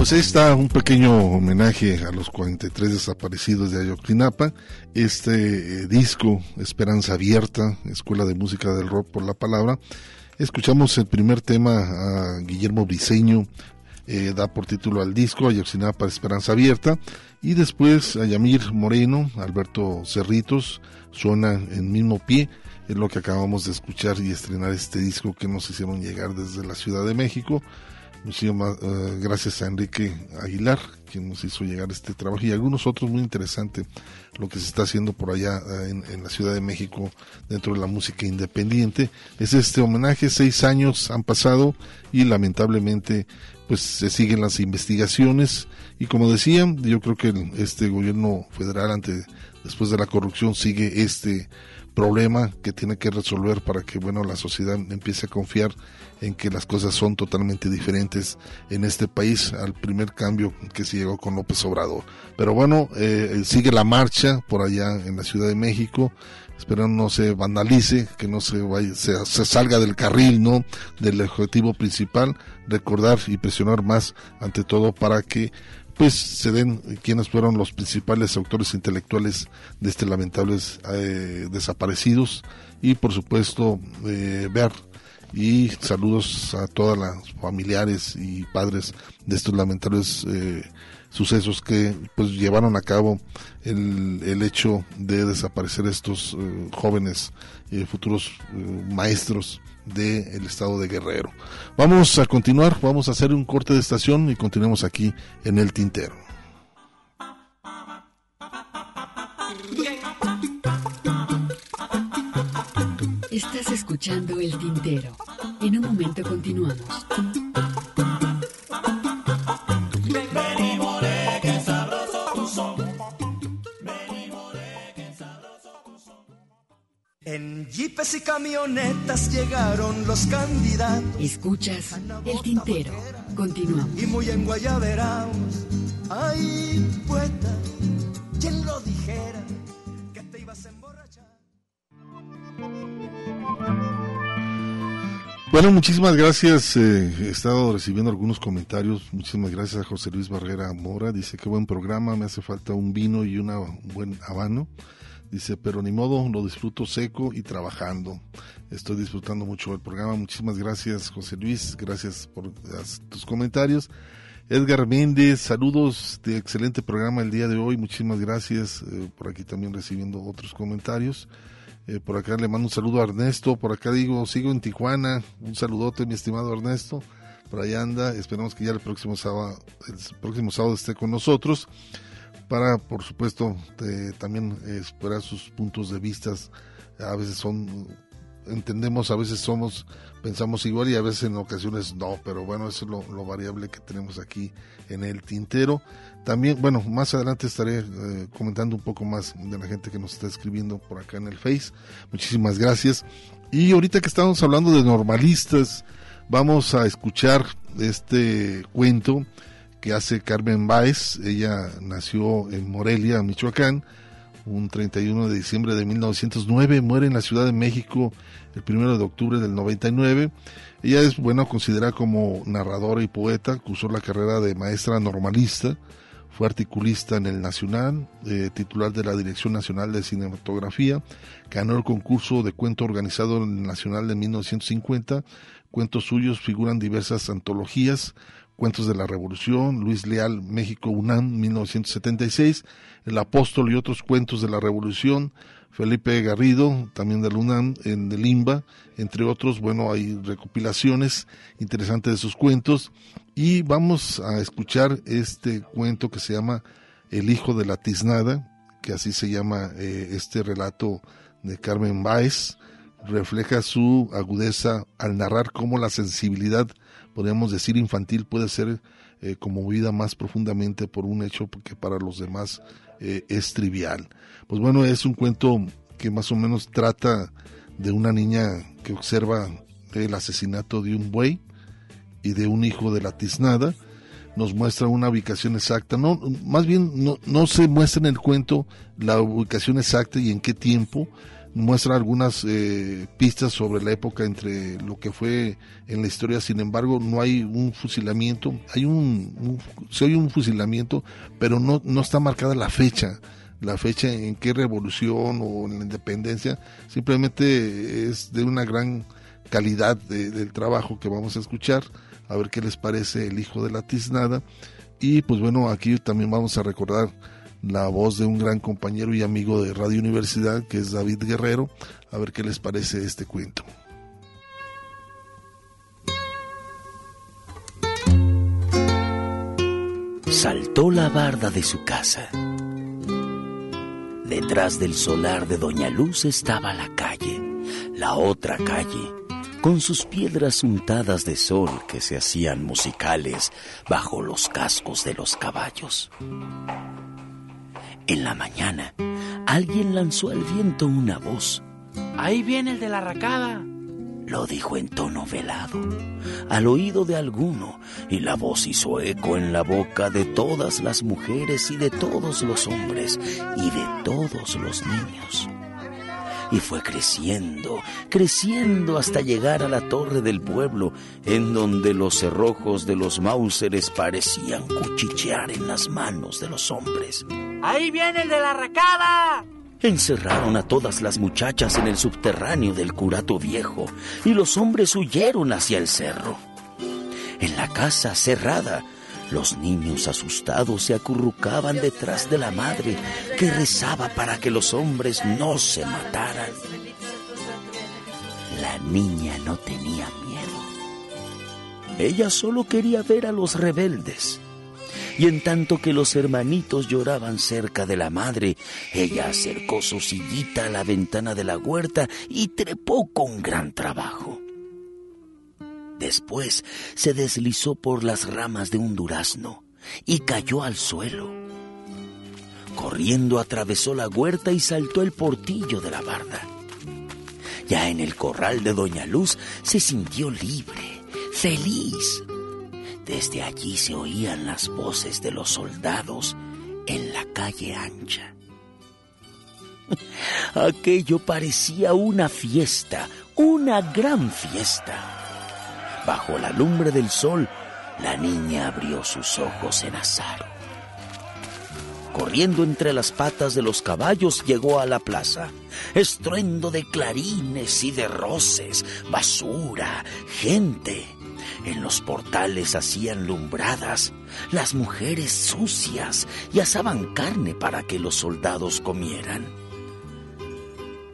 Pues está un pequeño homenaje a los 43 desaparecidos de Ayotzinapa. Este eh, disco, Esperanza Abierta, Escuela de Música del Rock por la Palabra. Escuchamos el primer tema a Guillermo Briseño, eh, da por título al disco Ayotzinapa Esperanza Abierta. Y después a Yamir Moreno, Alberto Cerritos, suena en mismo pie. Es lo que acabamos de escuchar y estrenar este disco que nos hicieron llegar desde la Ciudad de México. Muchísimas eh, gracias a Enrique Aguilar, quien nos hizo llegar este trabajo, y algunos otros muy interesante lo que se está haciendo por allá eh, en, la Ciudad de México dentro de la música independiente. Es este homenaje, seis años han pasado y lamentablemente pues se siguen las investigaciones y como decía, yo creo que el- este gobierno federal ante después de la corrupción sigue este problema que tiene que resolver para que bueno la sociedad empiece a confiar en que las cosas son totalmente diferentes en este país al primer cambio que se llegó con López Obrador. Pero bueno, eh, sigue la marcha por allá en la Ciudad de México. Espero no se vandalice, que no se vaya, se, se salga del carril, ¿no? Del objetivo principal, recordar y presionar más ante todo para que pues se den quienes fueron los principales autores intelectuales de este lamentables eh, desaparecidos. Y por supuesto eh, ver. Y saludos a todas las familiares y padres de estos lamentables eh, sucesos que pues llevaron a cabo el, el hecho de desaparecer estos eh, jóvenes futuros maestros del estado de Guerrero. Vamos a continuar, vamos a hacer un corte de estación y continuamos aquí en el tintero. Estás escuchando El Tintero. En un momento continuamos. En jeepes y camionetas llegaron los candidatos. Escuchas el tintero. Continuamos. Y muy en Guayaberaos. Ay, poeta, ¿quién lo dijera? Que te ibas a emborrachar. Bueno, muchísimas gracias. eh, he estado recibiendo algunos comentarios. Muchísimas gracias a José Luis Barrera Mora. Dice que buen programa, me hace falta un vino y una, un buen habano. Dice, pero ni modo, lo disfruto seco y trabajando. Estoy disfrutando mucho el programa. Muchísimas gracias, José Luis. Gracias por tus comentarios. Edgar Méndez, saludos de excelente programa el día de hoy. Muchísimas gracias. Eh, por aquí también recibiendo otros comentarios. Eh, por acá le mando un saludo a Ernesto. Por acá digo, sigo en Tijuana. Un saludote, mi estimado Ernesto. Por allá anda. Esperamos que ya el próximo sábado, el próximo sábado esté con nosotros para, por supuesto, eh, también eh, esperar sus puntos de vista. A veces son, entendemos, a veces somos, pensamos igual y a veces en ocasiones no, pero bueno, eso es lo, lo variable que tenemos aquí en el tintero. También, bueno, más adelante estaré eh, comentando un poco más de la gente que nos está escribiendo por acá en el Face. Muchísimas gracias. Y ahorita que estamos hablando de normalistas, vamos a escuchar este cuento que hace Carmen Báez. Ella nació en Morelia, Michoacán, un 31 de diciembre de 1909. Muere en la Ciudad de México el 1 de octubre del 99. Ella es, bueno, considerada como narradora y poeta. Cursó la carrera de maestra normalista. Fue articulista en el Nacional, eh, titular de la Dirección Nacional de Cinematografía. Ganó el concurso de cuento organizado en el Nacional de 1950. Cuentos suyos figuran diversas antologías. Cuentos de la Revolución, Luis Leal, México UNAM, 1976, El Apóstol y otros cuentos de la Revolución, Felipe Garrido, también del UNAM, en el entre otros, bueno, hay recopilaciones interesantes de sus cuentos. Y vamos a escuchar este cuento que se llama El Hijo de la Tiznada, que así se llama eh, este relato de Carmen Báez, refleja su agudeza al narrar cómo la sensibilidad podríamos decir infantil puede ser eh, conmovida más profundamente por un hecho que para los demás eh, es trivial. Pues bueno, es un cuento que más o menos trata de una niña que observa el asesinato de un buey y de un hijo de la tiznada. Nos muestra una ubicación exacta, no, más bien no, no se muestra en el cuento la ubicación exacta y en qué tiempo, muestra algunas eh, pistas sobre la época entre lo que fue en la historia, sin embargo no hay un fusilamiento, hay un, un se oye un fusilamiento, pero no, no está marcada la fecha, la fecha en qué revolución o en la independencia, simplemente es de una gran calidad de, del trabajo que vamos a escuchar, a ver qué les parece el hijo de la tiznada, y pues bueno, aquí también vamos a recordar la voz de un gran compañero y amigo de Radio Universidad, que es David Guerrero, a ver qué les parece este cuento. Saltó la barda de su casa. Detrás del solar de Doña Luz estaba la calle, la otra calle, con sus piedras untadas de sol que se hacían musicales bajo los cascos de los caballos. En la mañana, alguien lanzó al viento una voz. Ahí viene el de la racada. Lo dijo en tono velado, al oído de alguno, y la voz hizo eco en la boca de todas las mujeres y de todos los hombres y de todos los niños. Y fue creciendo, creciendo hasta llegar a la torre del pueblo, en donde los cerrojos de los Mauseres parecían cuchichear en las manos de los hombres. Ahí viene el de la racada. Encerraron a todas las muchachas en el subterráneo del curato viejo y los hombres huyeron hacia el cerro. En la casa cerrada, los niños asustados se acurrucaban detrás de la madre que rezaba para que los hombres no se mataran. La niña no tenía miedo. Ella solo quería ver a los rebeldes. Y en tanto que los hermanitos lloraban cerca de la madre, ella acercó su sillita a la ventana de la huerta y trepó con gran trabajo. Después se deslizó por las ramas de un durazno y cayó al suelo. Corriendo atravesó la huerta y saltó el portillo de la barda. Ya en el corral de Doña Luz se sintió libre, feliz. Desde allí se oían las voces de los soldados en la calle ancha. Aquello parecía una fiesta, una gran fiesta. Bajo la lumbre del sol, la niña abrió sus ojos en azar. Corriendo entre las patas de los caballos llegó a la plaza. Estruendo de clarines y de roces, basura, gente. En los portales hacían lumbradas las mujeres sucias y asaban carne para que los soldados comieran.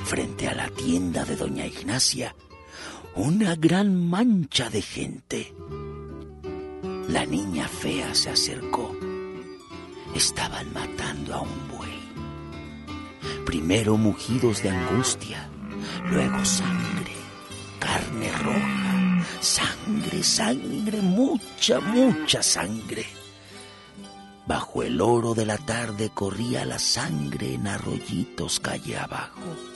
Frente a la tienda de doña Ignacia, una gran mancha de gente. La niña fea se acercó. Estaban matando a un buey. Primero mugidos de angustia, luego sangre, carne roja, sangre, sangre, mucha, mucha sangre. Bajo el oro de la tarde corría la sangre en arroyitos calle abajo.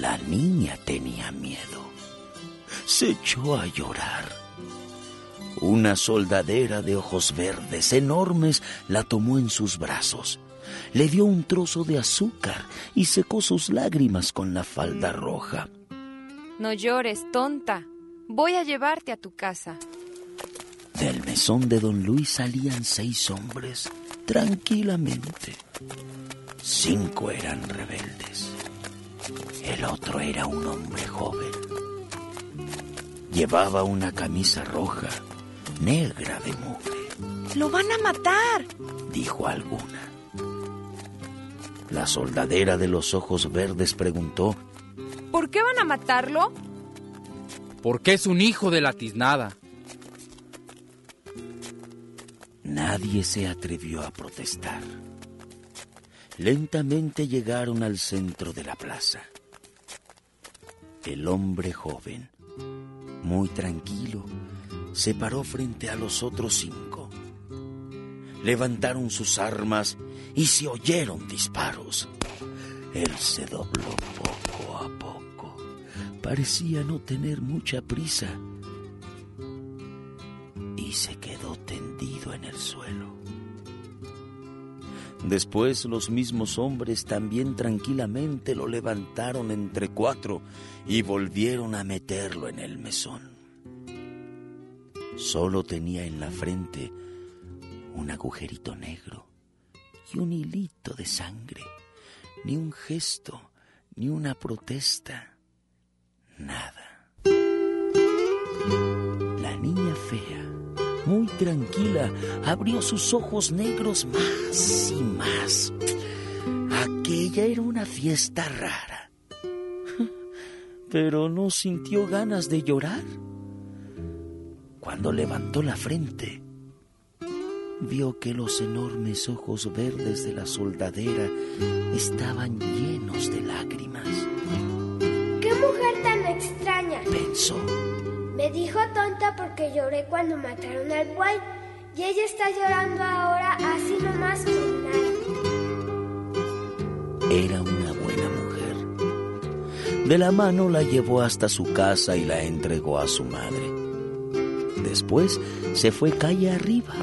La niña tenía miedo. Se echó a llorar. Una soldadera de ojos verdes enormes la tomó en sus brazos. Le dio un trozo de azúcar y secó sus lágrimas con la falda roja. No llores, tonta. Voy a llevarte a tu casa. Del mesón de don Luis salían seis hombres, tranquilamente. Cinco eran rebeldes. El otro era un hombre joven. Llevaba una camisa roja, negra de mugre. ¡Lo van a matar! dijo alguna. La soldadera de los ojos verdes preguntó, ¿Por qué van a matarlo? Porque es un hijo de la tiznada. Nadie se atrevió a protestar. Lentamente llegaron al centro de la plaza. El hombre joven, muy tranquilo, se paró frente a los otros cinco. Levantaron sus armas y se oyeron disparos. Él se dobló poco a poco. Parecía no tener mucha prisa. Y se quedó tendido en el suelo. Después los mismos hombres también tranquilamente lo levantaron entre cuatro y volvieron a meterlo en el mesón. Solo tenía en la frente un agujerito negro y un hilito de sangre, ni un gesto, ni una protesta, nada. La niña fea, tranquila, abrió sus ojos negros más y más. Aquella era una fiesta rara. Pero no sintió ganas de llorar. Cuando levantó la frente, vio que los enormes ojos verdes de la soldadera estaban llenos de lágrimas. ¡Qué mujer tan extraña! Pensó. Me dijo tonta porque lloré cuando mataron al buey y ella está llorando ahora así nomás por nada. Era una buena mujer. De la mano la llevó hasta su casa y la entregó a su madre. Después se fue calle arriba,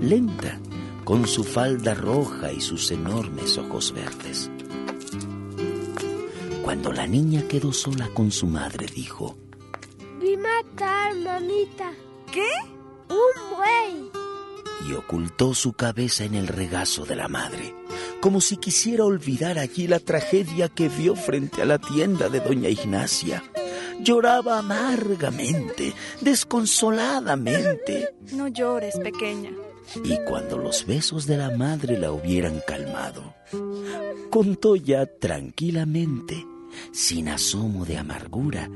lenta, con su falda roja y sus enormes ojos verdes. Cuando la niña quedó sola con su madre, dijo, matar, mamita. ¿Qué? Un buey. y ocultó su cabeza en el regazo de la madre, como si quisiera olvidar allí la tragedia que vio frente a la tienda de doña Ignacia. Lloraba amargamente, desconsoladamente. No llores, pequeña. Y cuando los besos de la madre la hubieran calmado, contó ya tranquilamente, sin asomo de amargura,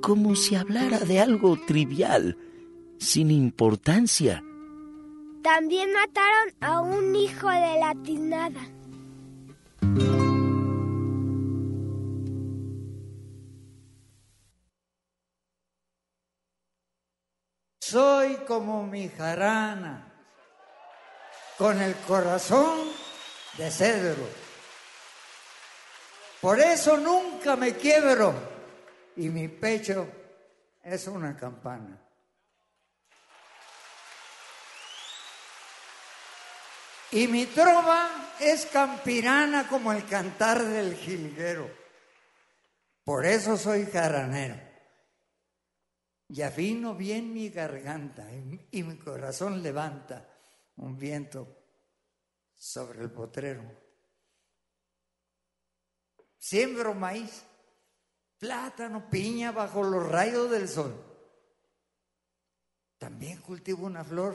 como si hablara de algo trivial, sin importancia. También mataron a un hijo de la tiznada. Soy como mi jarana, con el corazón de cedro. Por eso nunca me quiebro y mi pecho es una campana. Y mi trova es campirana como el cantar del jilguero. Por eso soy jaranero. Y afino bien mi garganta y, mi corazón levanta un viento sobre el potrero. Siembro maíz, plátano, piña bajo los rayos del sol. También cultivo una flor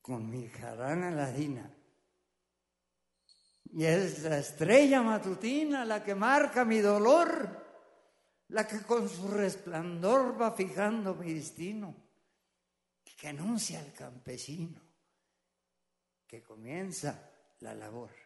con mi jarana ladina. Y es la estrella matutina la que marca mi dolor, la que con su resplandor va fijando mi destino, y que anuncia al campesino que comienza la labor.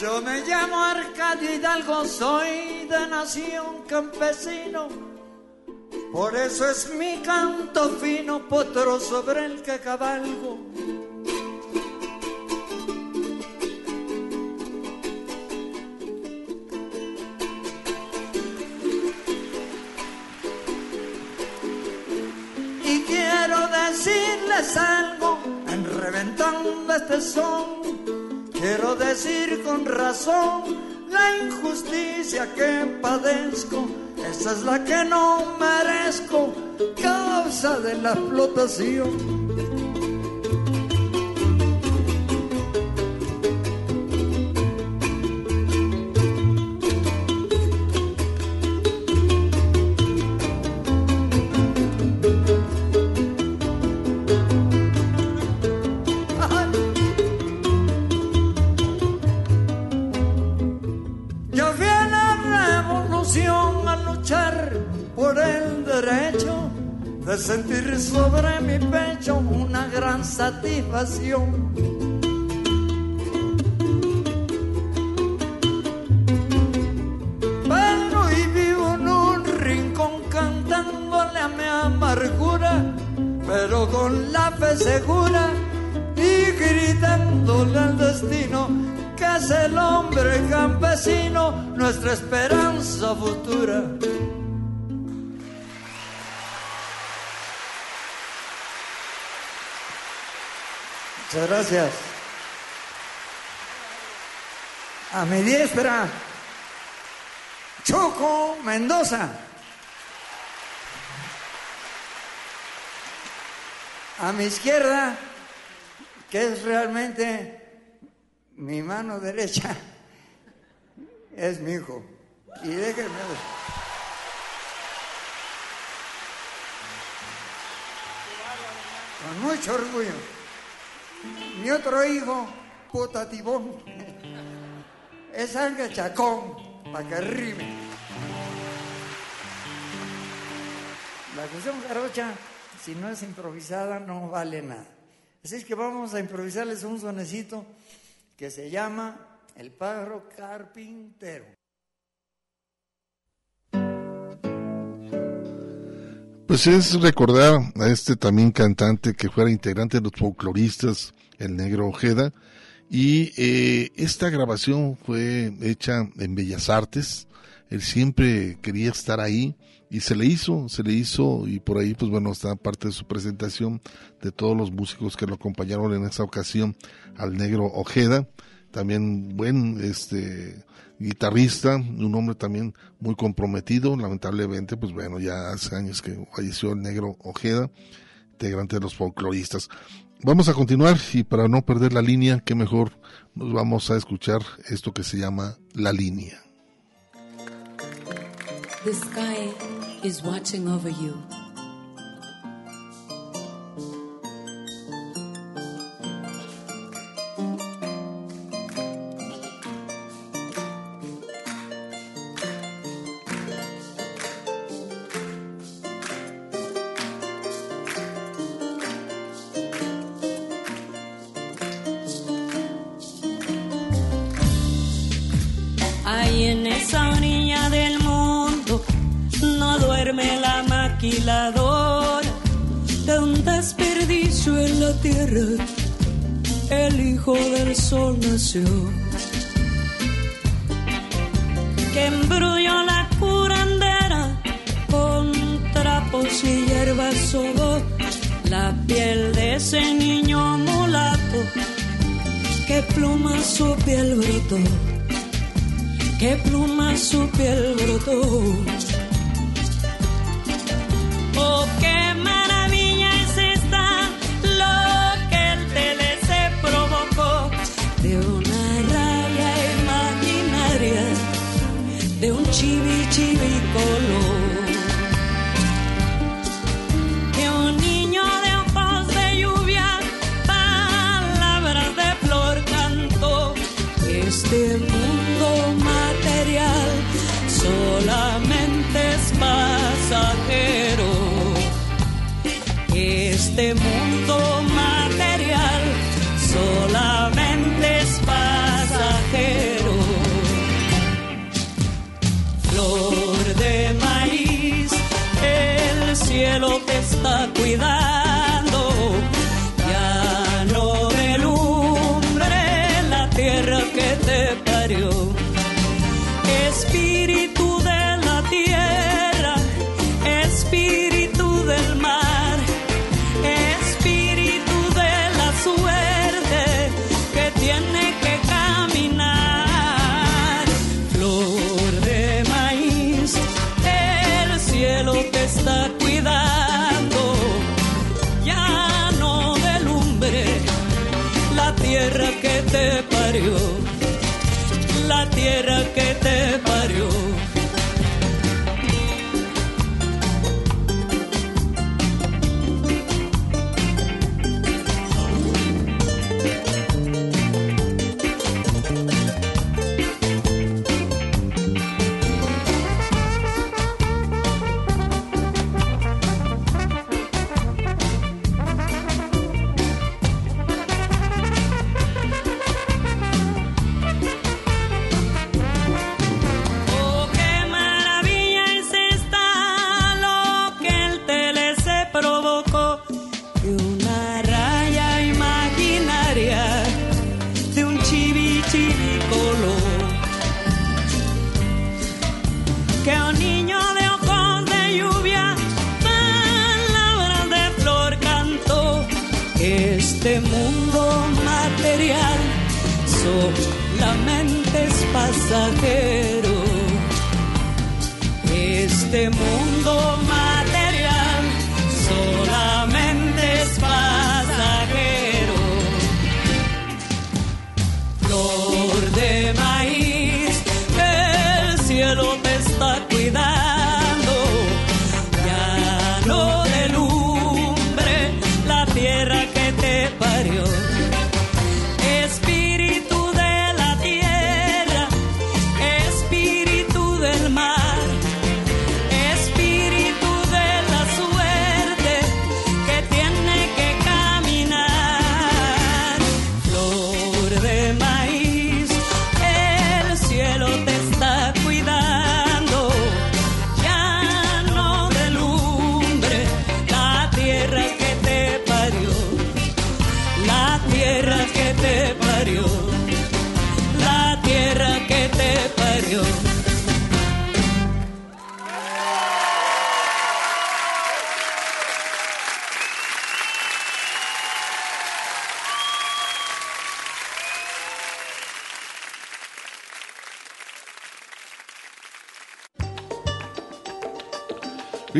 Yo me llamo Arcadio Hidalgo, soy de nación campesino. Por eso es mi canto fino, potro sobre el que cabalgo. Y quiero decirles algo en reventando este son. Decir con razón la injusticia que padezco. Esa es la que no merezco, causa de la explotación. Satisfacción. Pero y vivo en un rincón cantándole a mi amargura, pero con la fe segura y gritándole al destino que es el hombre campesino, nuestra esperanza Muchas gracias. A mi diestra, Choco Mendoza. A mi izquierda, que es realmente mi mano derecha, es mi hijo. Y déjenme. Con mucho orgullo. Mi otro hijo, Potatibón, es Ángel Chacón, para que rime. La cuestión jarocha, si no es improvisada, no vale nada. Así es que vamos a improvisarles un sonecito que se llama El pájaro carpintero. Pues es recordar a este también cantante que fuera integrante de los folcloristas, el negro Ojeda, y eh, esta grabación fue hecha en Bellas Artes, él siempre quería estar ahí y se le hizo, se le hizo y por ahí pues bueno está parte de su presentación de todos los músicos que lo acompañaron en esa ocasión al negro Ojeda, también buen este guitarrista, un hombre también muy comprometido, lamentablemente, pues bueno, ya hace años que falleció el negro Ojeda, integrante de los folcloristas. Vamos a continuar y para no perder la línea, qué mejor nos vamos a escuchar esto que se llama La Línea. The sky is watching over you. Un desperdicio en la tierra. El hijo del sol nació. Que embrulló la curandera con trapos y hierbas solo la piel de ese niño mulato que pluma su piel brotó, que pluma su piel brotó.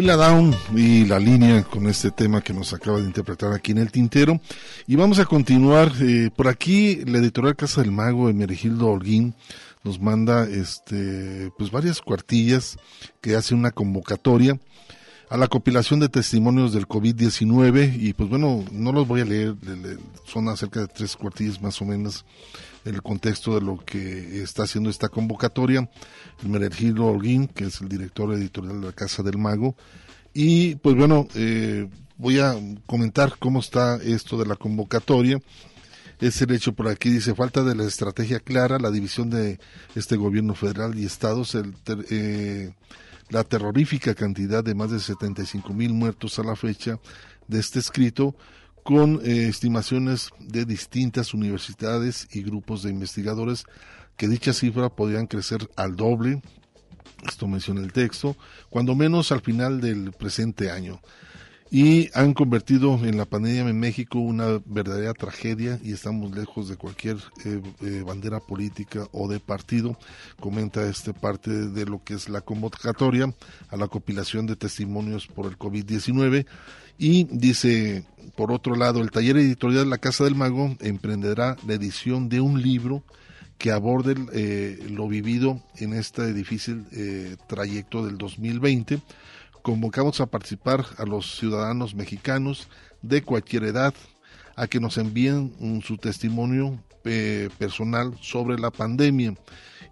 Lila Down y la línea con este tema que nos acaba de interpretar aquí en el tintero. Y vamos a continuar. eh, por aquí, la editorial Casa del Mago, Emergildo Holguín, nos manda este, pues varias cuartillas que hace una convocatoria a la compilación de testimonios del COVID-19 y pues bueno, no los voy a leer, le- le- son acerca de tres cuartillas más o menos en el contexto de lo que está haciendo esta convocatoria, el Meregildo Holguín, que es el director editorial de la Casa del Mago, y pues bueno, eh, voy a comentar cómo está esto de la convocatoria. Es el hecho por aquí, dice, falta de la estrategia clara, la división de este gobierno federal y estados, el eh, la terrorífica cantidad de más de 75 mil muertos a la fecha de este escrito, con eh, estimaciones de distintas universidades y grupos de investigadores que dicha cifra podrían crecer al doble, esto menciona el texto, cuando menos al final del presente año y han convertido en la pandemia en México una verdadera tragedia y estamos lejos de cualquier eh, eh, bandera política o de partido. Comenta este parte de lo que es la convocatoria a la compilación de testimonios por el COVID-19 y dice, por otro lado, el taller editorial La Casa del Mago emprenderá la edición de un libro que aborde eh, lo vivido en este difícil trayecto del 2020 convocamos a participar a los ciudadanos mexicanos de cualquier edad a que nos envíen su testimonio eh, personal sobre la pandemia.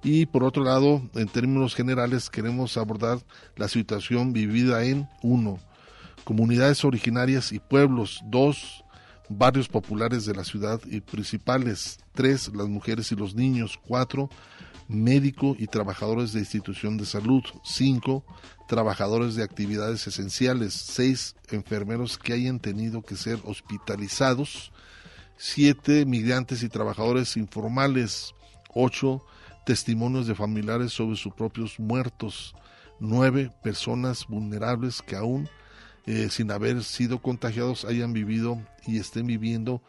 Y por otro lado, en términos generales, queremos abordar la situación vivida en uno, comunidades originarias y pueblos, dos, barrios populares de la ciudad y principales, tres, las mujeres y los niños, cuatro, médico y trabajadores de institución de salud, cinco, trabajadores de actividades esenciales, seis enfermeros que hayan tenido que ser hospitalizados, siete migrantes y trabajadores informales, ocho testimonios de familiares sobre sus propios muertos, nueve personas vulnerables que aún eh, sin haber sido contagiados hayan vivido y estén viviendo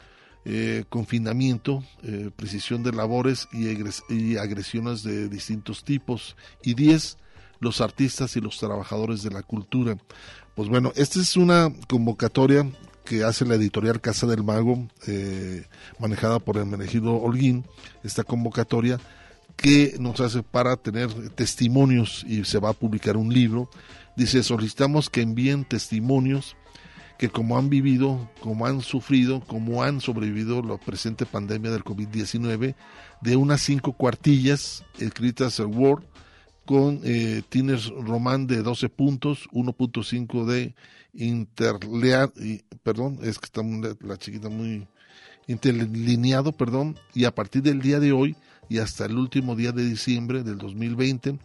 eh, confinamiento, eh, precisión de labores y, y, agresiones de distintos tipos y diez los artistas y los trabajadores de la cultura. Pues bueno, esta es una convocatoria que hace la editorial Casa del Mago, eh, manejada por el Menegido Holguín, esta convocatoria que nos hace para tener testimonios y se va a publicar un libro. Dice, solicitamos que envíen testimonios que como han vivido, como han sufrido, como han sobrevivido la presente pandemia del COVID-19, de unas cinco cuartillas escritas en Word, con eh, Tines Román de 12 puntos, 1.5 de interlear, y, perdón, es que está la chiquita muy interlineado, perdón, y a partir del día de hoy y hasta el último día de diciembre del 2020,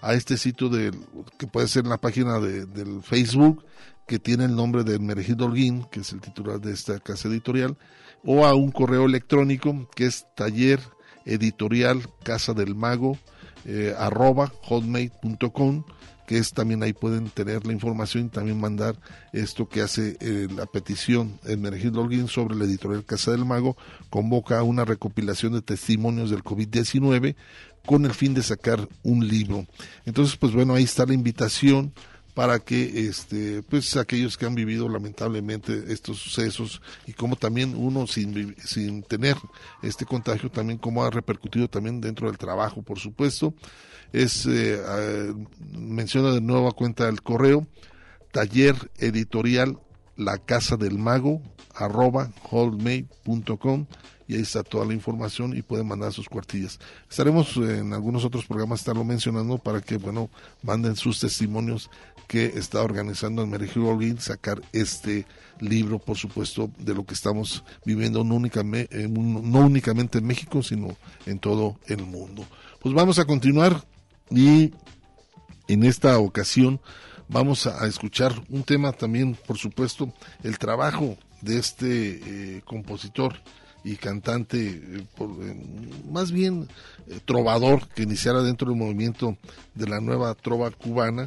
a este sitio de, que puede ser la página de, del Facebook, que tiene el nombre de Meregido Holguín, que es el titular de esta casa editorial, o a un correo electrónico que es taller editorial casa del mago eh, arroba hotmail.com que es también ahí pueden tener la información y también mandar esto que hace eh, la petición en Meregido Holguín sobre la editorial Casa del Mago, convoca una recopilación de testimonios del COVID-19 con el fin de sacar un libro. Entonces, pues bueno, ahí está la invitación para que este pues aquellos que han vivido lamentablemente estos sucesos y como también uno sin, sin tener este contagio también cómo ha repercutido también dentro del trabajo por supuesto. Es eh, menciona de nuevo a cuenta del correo taller editorial la casa del mago arroba holdmate.com y ahí está toda la información y pueden mandar sus cuartillas. Estaremos en algunos otros programas estarlo mencionando para que, bueno, manden sus testimonios que está organizando el Merigio Holguín sacar este libro, por supuesto, de lo que estamos viviendo no únicamente, eh, no únicamente en México, sino en todo el mundo. Pues vamos a continuar y en esta ocasión vamos a, escuchar un tema también, por supuesto, el trabajo de este eh, compositor y cantante, eh, más bien trovador que iniciara dentro del movimiento de la nueva trova cubana,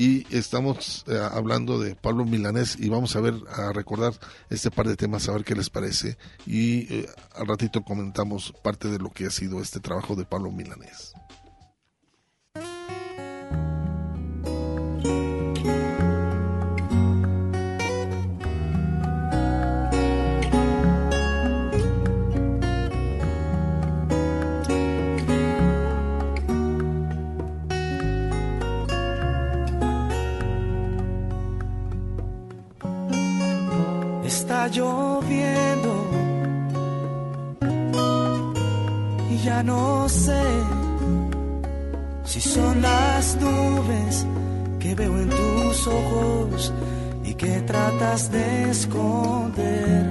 y estamos eh, hablando de Pablo Milanés y vamos a ver, a recordar este par de temas, a ver qué les parece y eh, al ratito comentamos parte de lo que ha sido este trabajo de Pablo Milanés. Lloviendo y ya no sé si son las nubes que veo en tus ojos y que tratas de esconder.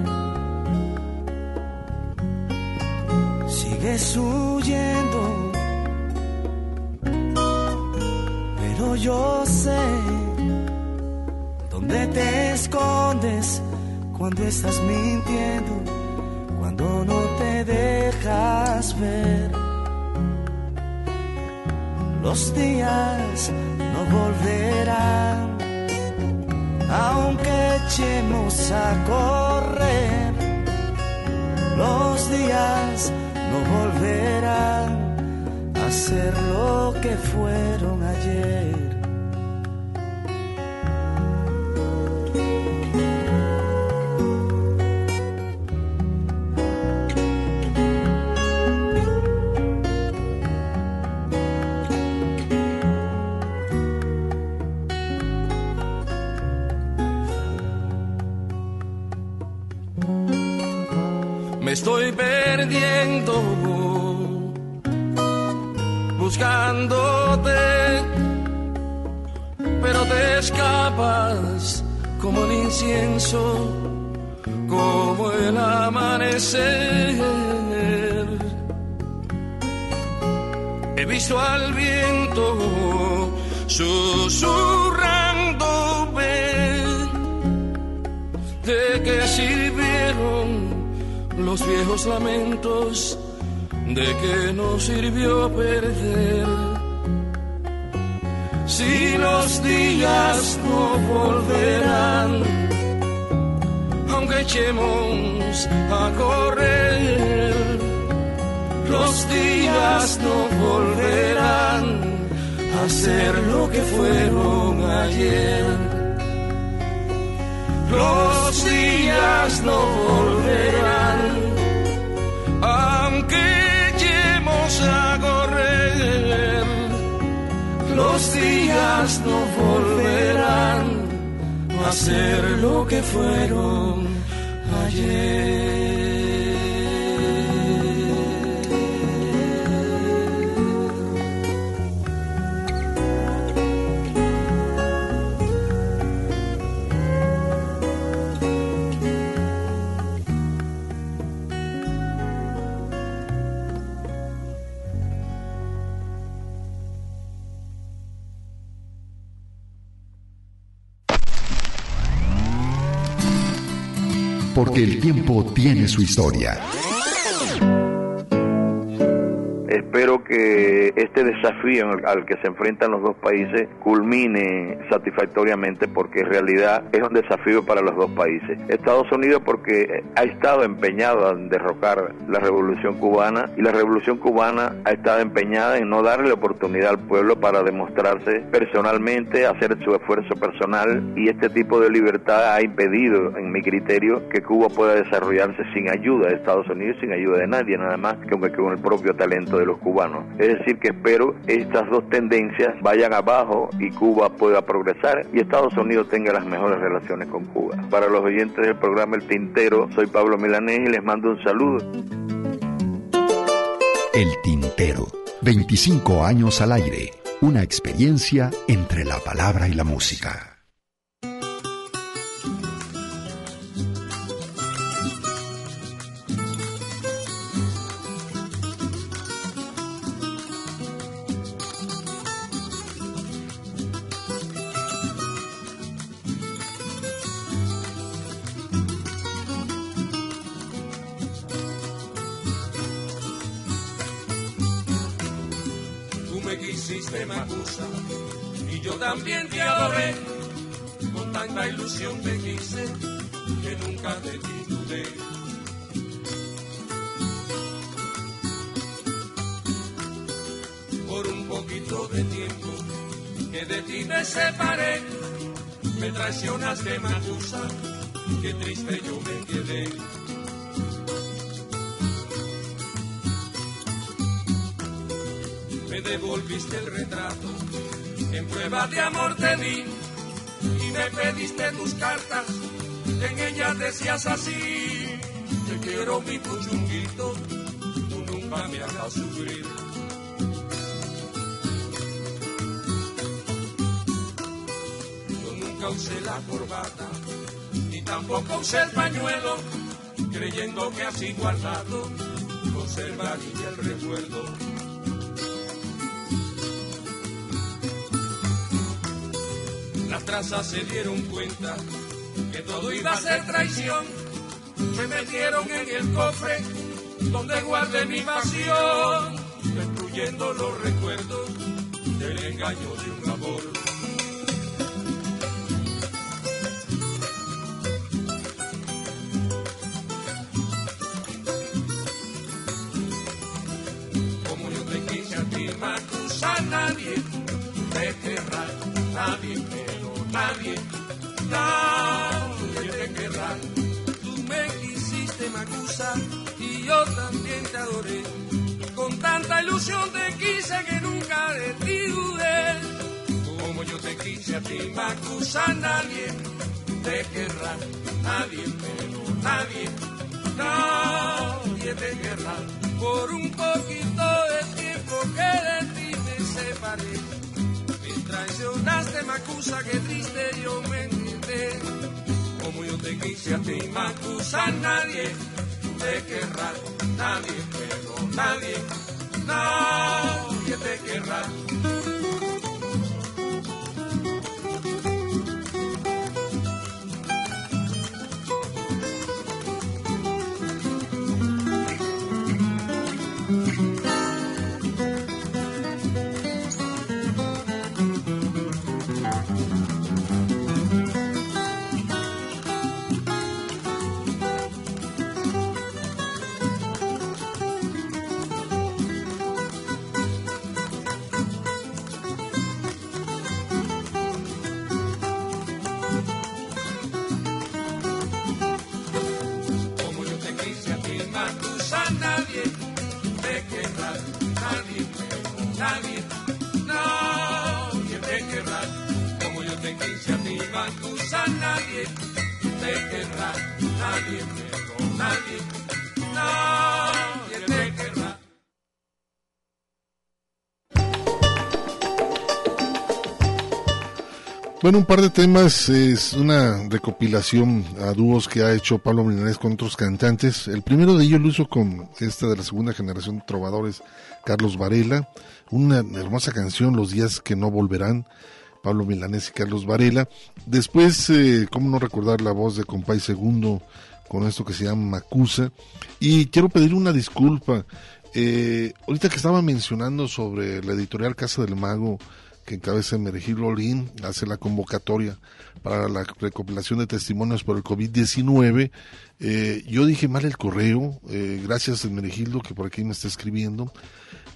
Sigues huyendo, pero yo sé dónde te escondes cuando estás mintiendo, cuando no te dejas ver. Los días no volverán, aunque echemos a correr. Los días no volverán a ser lo que fueron ayer. Perdiendo buscándote, pero te escapas como el incienso, como el amanecer. He visto al viento susurrándome los viejos lamentos de que nos sirvió perder. Si los días no volverán, aunque echemos a correr, los días no volverán a ser lo que fueron ayer. Los días no volverán, aunque echemos a correr. Los días no volverán a ser lo que fueron ayer. Porque el tiempo tiene su historia. Desafío al que se enfrentan los dos países culmine satisfactoriamente porque en realidad es un desafío para los dos países. Estados Unidos porque ha estado empeñado en derrocar la revolución cubana y la revolución cubana ha estado empeñada en no darle oportunidad al pueblo para demostrarse personalmente, hacer su esfuerzo personal y este tipo de libertad ha impedido, en mi criterio, que Cuba pueda desarrollarse sin ayuda de Estados Unidos, sin ayuda de nadie, nada más que con el propio talento de los cubanos. Es decir, que espero estas dos tendencias vayan abajo y Cuba pueda progresar y Estados Unidos tenga las mejores relaciones con Cuba. Para los oyentes del programa El Tintero, soy Pablo Milanés y les mando un saludo. El Tintero. 25 años al aire. Una experiencia entre la palabra y la música. Quisiste, Macusa, y yo también te adoré. Con tanta ilusión te quise, que nunca de ti dudé. Por un poquito de tiempo que de ti me separé, me traicionaste, Macusa, qué triste yo me quedé. Me devolviste el retrato, en prueba de amor te di y me pediste tus cartas, en ellas decías así, te quiero mi puchunguito, tú nunca me hagas sufrir. Yo nunca usé la corbata, ni tampoco usé el pañuelo, creyendo que así guardado conservaría el recuerdo trazas se dieron cuenta que todo iba a ser traición. Me metieron en el cofre donde guardé mi pasión, destruyendo los recuerdos del engaño de un amor. Nadie, nadie te querrá. Tú me quisiste, Macusa, y yo también te adoré. Con tanta ilusión te quise que nunca de ti dudé. Como yo te quise a ti, Macusa, nadie te querrá, nadie, pero nadie, nadie te querrá. Por un poquito de tiempo que de ti me separé. Traicionaste, Macusa, que triste yo me quedé. Como yo te quise a ti, Macusa, nadie te querrá, nadie, pero nadie, nadie te querrá. Bueno, un par de temas, es una recopilación a dúos que ha hecho Pablo Milanés con otros cantantes. El primero de ellos lo hizo con esta de la segunda generación de trovadores, Carlos Varela. Una hermosa canción, Los días que no volverán, Pablo Milanés y Carlos Varela. Después, eh, cómo no recordar la voz de Compay Segundo con esto que se llama Macusa. Y quiero pedir una disculpa. Eh, ahorita que estaba mencionando sobre la editorial Casa del Mago, que encabeza Mergil Olin, hace la convocatoria para la recopilación de testimonios por el COVID-19. Eh, yo dije mal el correo, eh, gracias Mergildo que por aquí me está escribiendo.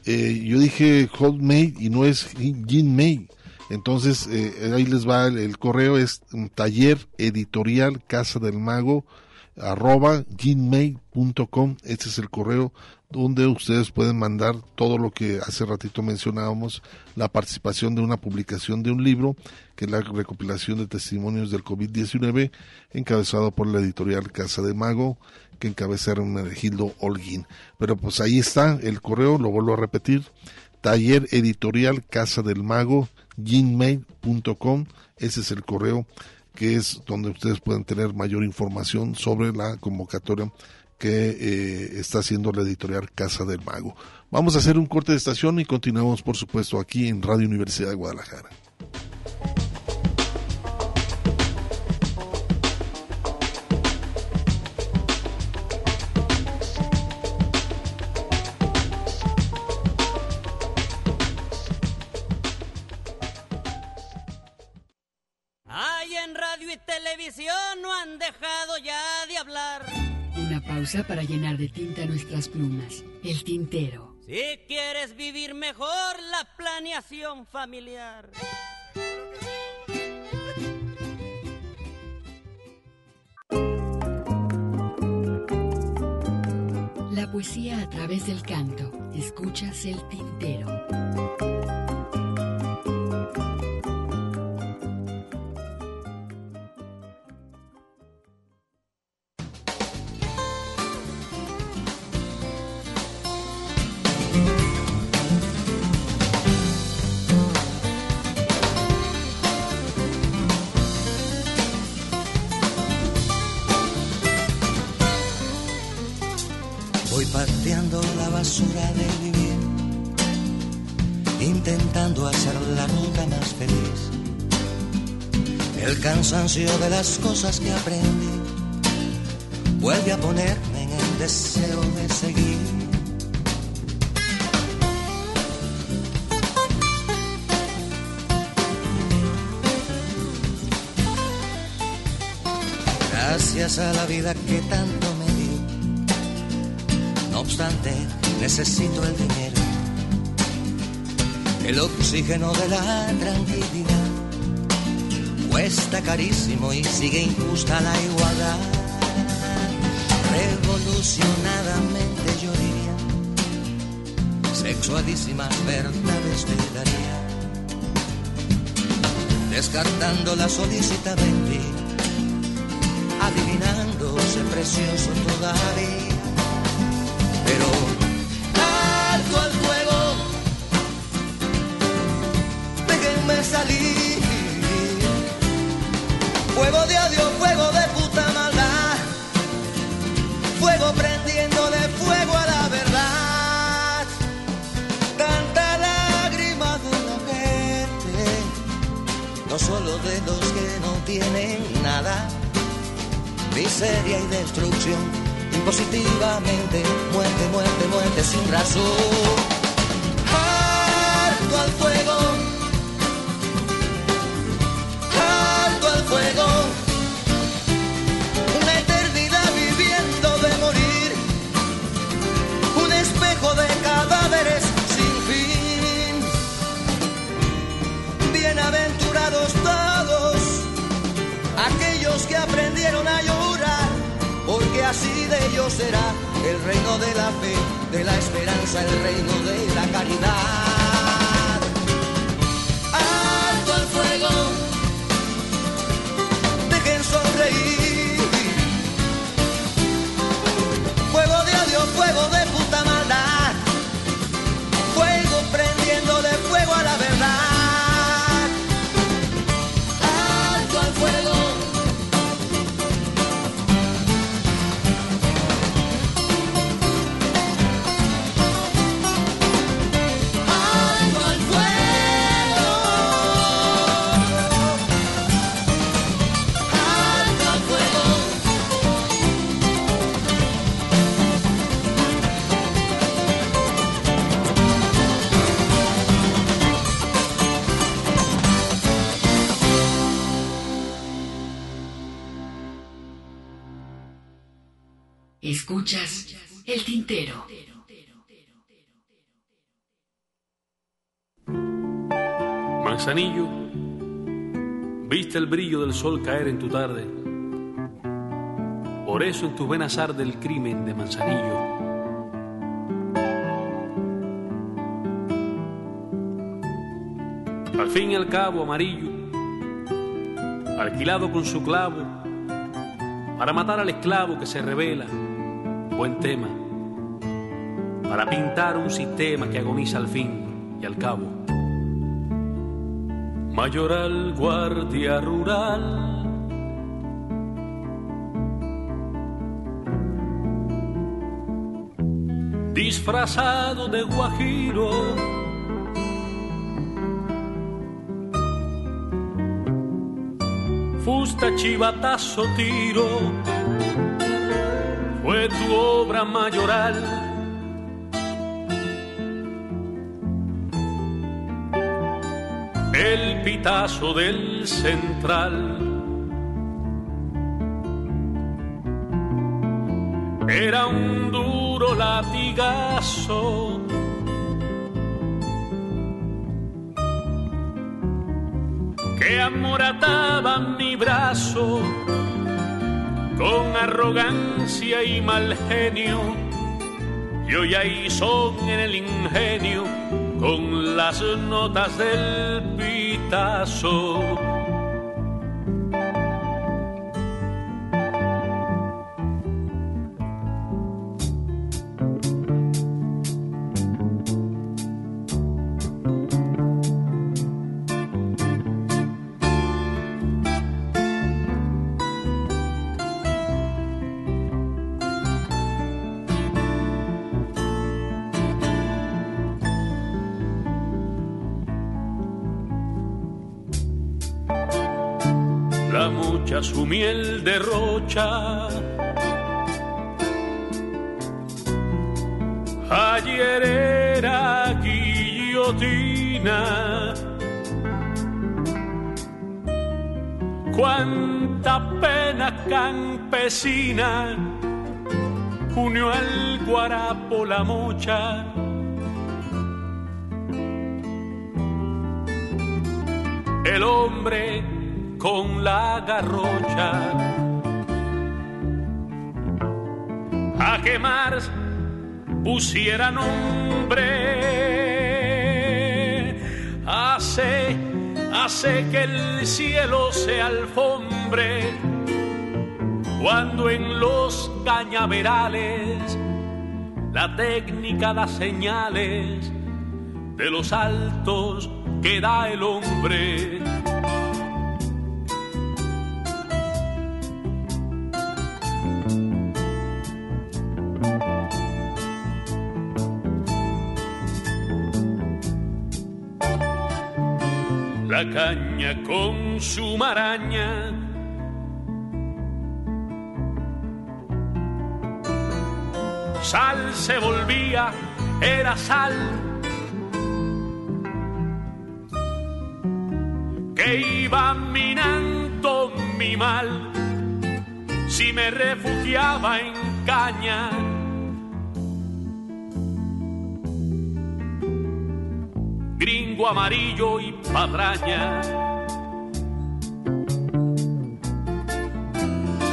Eh, yo dije Hotmail y no es Gmail. Entonces, eh, ahí les va el, el correo, es taller editorial casa del mago arroba gmail.com este es el correo donde ustedes pueden mandar todo lo que hace ratito mencionábamos, la participación de una publicación de un libro, que es la recopilación de testimonios del COVID-19, encabezado por la editorial Casa de Mago, que encabeza Hermenegildo Holguín. Pero pues ahí está el correo, lo vuelvo a repetir, taller editorial Casa del Mago, gmail.com, ese es el correo que es donde ustedes pueden tener mayor información sobre la convocatoria que eh, está haciendo la editorial Casa del Mago. Vamos a hacer un corte de estación y continuamos, por supuesto, aquí en Radio Universidad de Guadalajara. Ay, en radio y televisión no han dejado ya de hablar. Pausa para llenar de tinta nuestras plumas. El tintero. Si quieres vivir mejor, la planeación familiar. La poesía a través del canto. Escuchas el tintero. Del vivir, intentando hacer la ruta más feliz. El cansancio de las cosas que aprendí vuelve a ponerme en el deseo de seguir. Gracias a la vida que tanto me dio. No obstante, necesito el dinero, el oxígeno de la tranquilidad. Cuesta carísimo y sigue injusta la igualdad. Revolucionadamente yo diría, sexualísimas verdades te daría. Descartando la solicitamente adivinándose precioso todavía. Pero déjenme salir. Fuego de odio, fuego de puta maldad. Fuego prendiéndole fuego a la verdad. Tanta lágrima de la gente, no solo de los que no tienen nada miseria y destrucción, impositivamente, muerte, muerte, muerte sin razón. Harto al fuego, así de ellos será el reino de la fe, de la esperanza, el reino de la caridad. El brillo del sol caer en tu tarde. Por eso en tus venas arde el crimen de Manzanillo. Al fin y al cabo, amarillo, alquilado con su clavo, para matar al esclavo que se revela, buen tema, para pintar un sistema que agoniza al fin y al cabo. Mayoral Guardia Rural. Disfrazado de guajiro. Fusta chivatazo tiro. Fue tu obra mayoral. El pitazo del central. Era un duro latigazo. Que amorataba mi brazo con arrogancia y mal genio. Yo ya hizo en el ingenio con las notas del pitazo. Ayer era guillotina. Cuánta pena campesina unió al guarapo la mocha. El hombre con la garrocha a quemar pusiera nombre hace hace que el cielo se alfombre cuando en los cañaverales la técnica da señales de los altos que da el hombre. Caña con su maraña sal se volvía, era sal. Que iba minando mi mal si me refugiaba en caña. Gringo amarillo y padraña.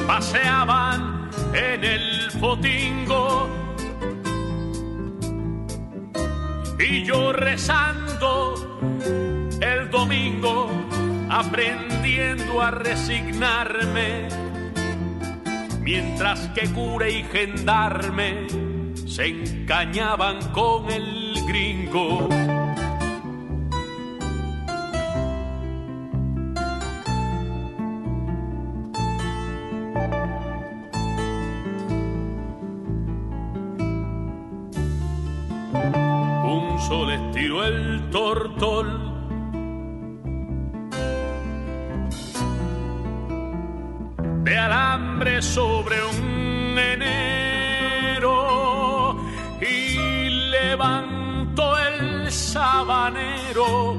Paseaban en el fotingo y yo rezando el domingo, aprendiendo a resignarme, mientras que cura y gendarme se encañaban con el gringo. El tortol. De alambre sobre un enero y levantó el sabanero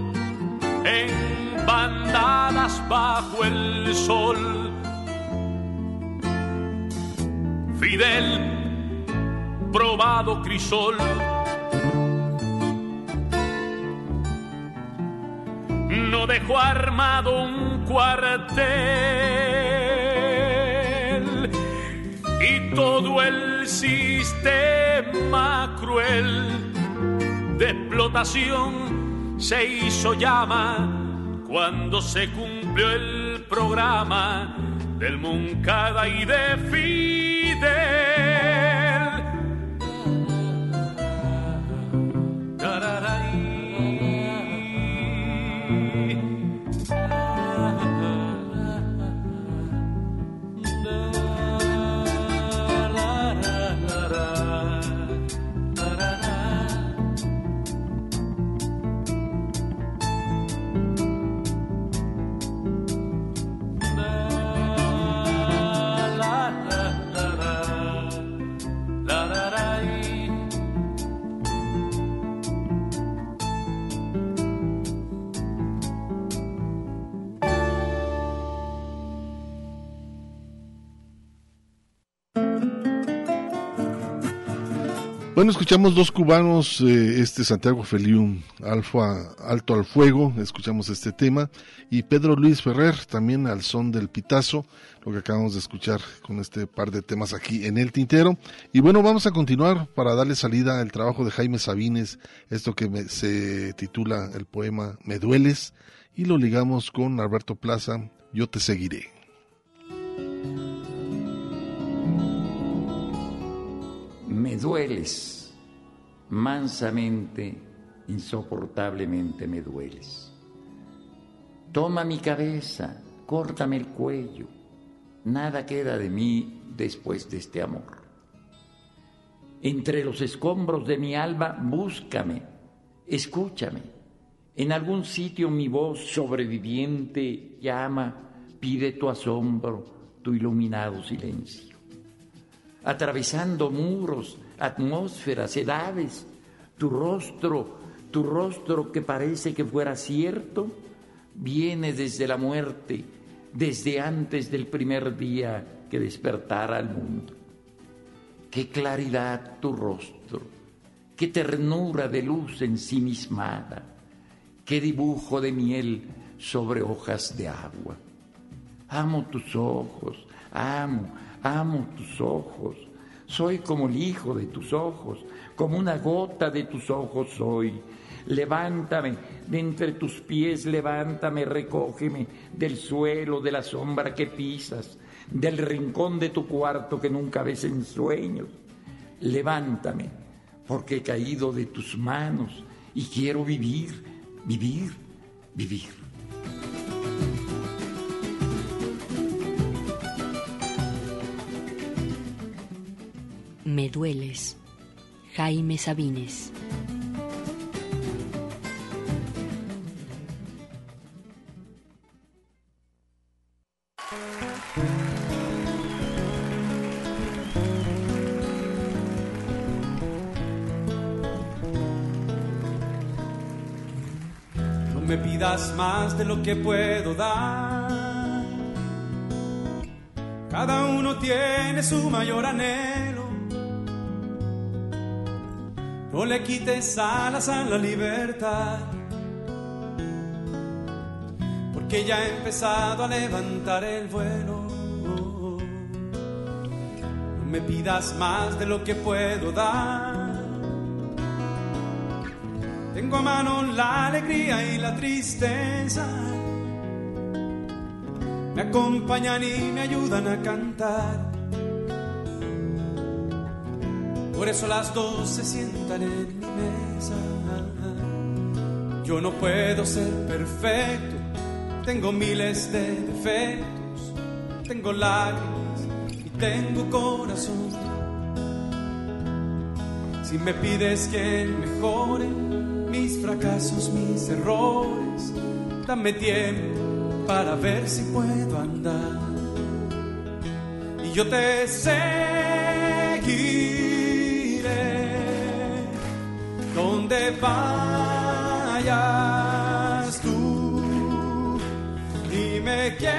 en bandadas bajo el sol. Fidel, probado crisol. No dejó armado un cuartel y todo el sistema cruel de explotación se hizo llama cuando se cumplió el programa del Moncada y de. Bueno, escuchamos dos cubanos, eh, este Santiago Feliu, Alfa, Alto al Fuego, escuchamos este tema, y Pedro Luis Ferrer, también al son del pitazo, lo que acabamos de escuchar con este par de temas aquí en el tintero. Y bueno, vamos a continuar para darle salida al trabajo de Jaime Sabines, esto que me- se titula el poema Me dueles, y lo ligamos con Alberto Plaza, Yo te seguiré. Me dueles, mansamente, insoportablemente me dueles. Toma mi cabeza, córtame el cuello, nada queda de mí después de este amor. Entre los escombros de mi alma, búscame, escúchame. En algún sitio mi voz sobreviviente llama pide tu asombro, tu iluminado silencio. Atravesando muros, atmósferas, edades, tu rostro, tu rostro que parece que fuera cierto, viene desde la muerte, desde antes del primer día que despertara al mundo. Qué claridad tu rostro, qué ternura de luz ensimismada, qué dibujo de miel sobre hojas de agua. Amo tus ojos, amo, amo tus ojos. Soy como el hijo de tus ojos, como una gota de tus ojos soy. Levántame de entre tus pies, levántame, recógeme del suelo, de la sombra que pisas, del rincón de tu cuarto que nunca ves en sueños. Levántame, porque he caído de tus manos y quiero vivir, vivir, vivir. Me dueles. Jaime Sabines. No me pidas más de lo que puedo dar. Cada uno tiene su mayor anhelo. No le quites alas a la libertad. Porque ya he empezado a levantar el vuelo. No me pidas más de lo que puedo dar. Tengo a mano la alegría y la tristeza. Me acompañan y me ayudan a cantar. Por eso las dos se sientan en mi mesa. Yo no puedo ser perfecto, tengo miles de defectos, tengo lágrimas y tengo corazón. Si me pides que mejore mis fracasos, mis errores, dame tiempo para ver si puedo andar. Y yo te seguiré donde vayas tú y me quedaré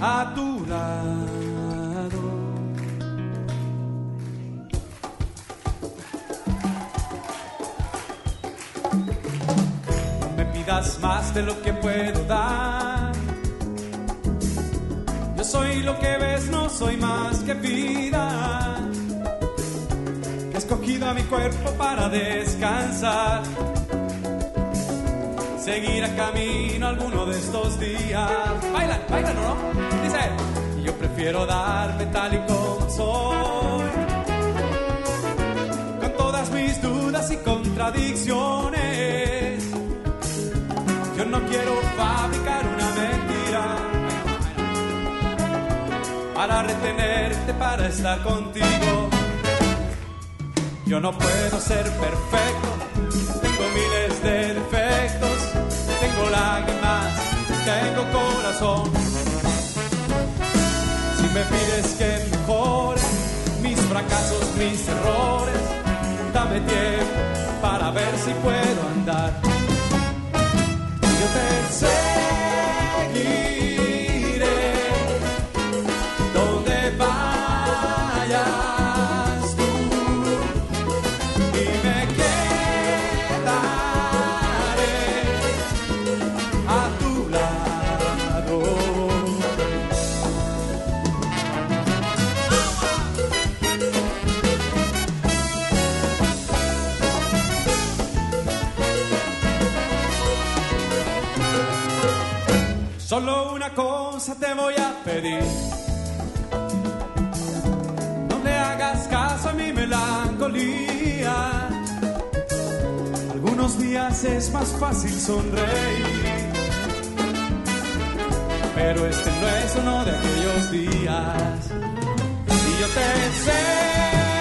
a tu lado. No me pidas más de lo que puedo dar. Soy lo que ves, no soy más que vida. He escogido a mi cuerpo para descansar. Seguir a camino alguno de estos días. Bailan, bailan, ¿o ¿no? Dice, yo prefiero darme tal y como soy. Con todas mis dudas y contradicciones. Yo no quiero fabricar una mentira para retenerte, para estar contigo. Yo no puedo ser perfecto, tengo miles de defectos, tengo lágrimas, tengo corazón. Si me pides que mejore mis fracasos, mis errores, dame tiempo para ver si puedo andar. Yo te seguiré Solo una cosa te voy a pedir. No le hagas caso a mi melancolía. Algunos días es más fácil sonreír. Pero este no es uno de aquellos días. Y yo te seguiré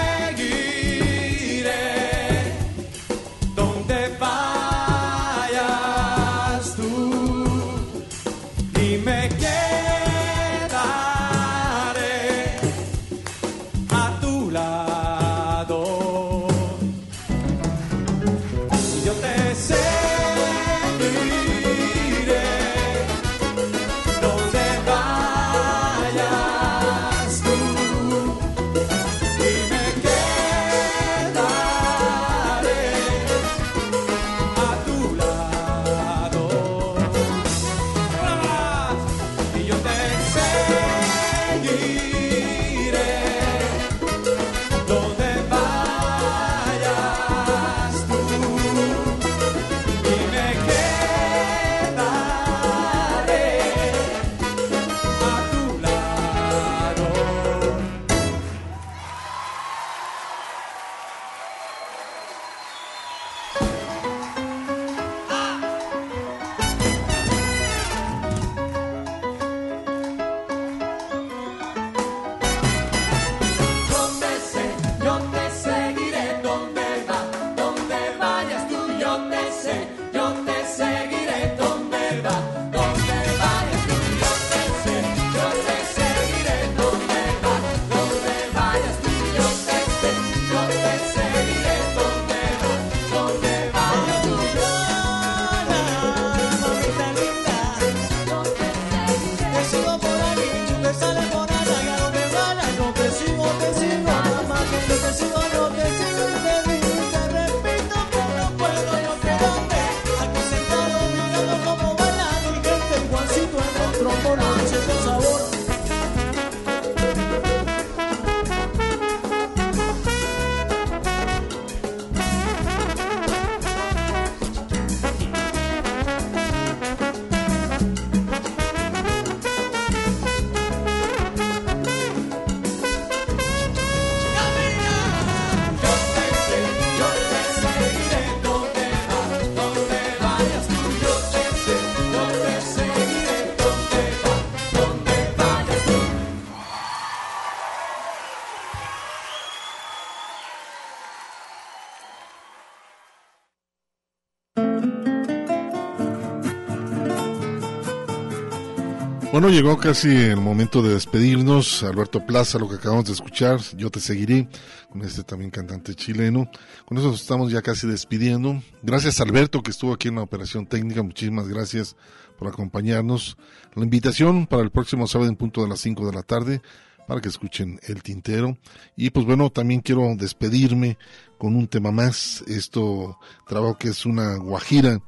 Bueno, llegó casi el momento de despedirnos. Alberto Plaza, lo que acabamos de escuchar, yo te seguiré, con este también cantante chileno. Con eso estamos ya casi despidiendo. Gracias Alberto que estuvo aquí en la operación técnica, muchísimas gracias por acompañarnos. La invitación para el próximo sábado en punto de las 5 de la tarde para que escuchen el tintero. Y pues bueno, también quiero despedirme con un tema más. Esto trabajo que es una guajira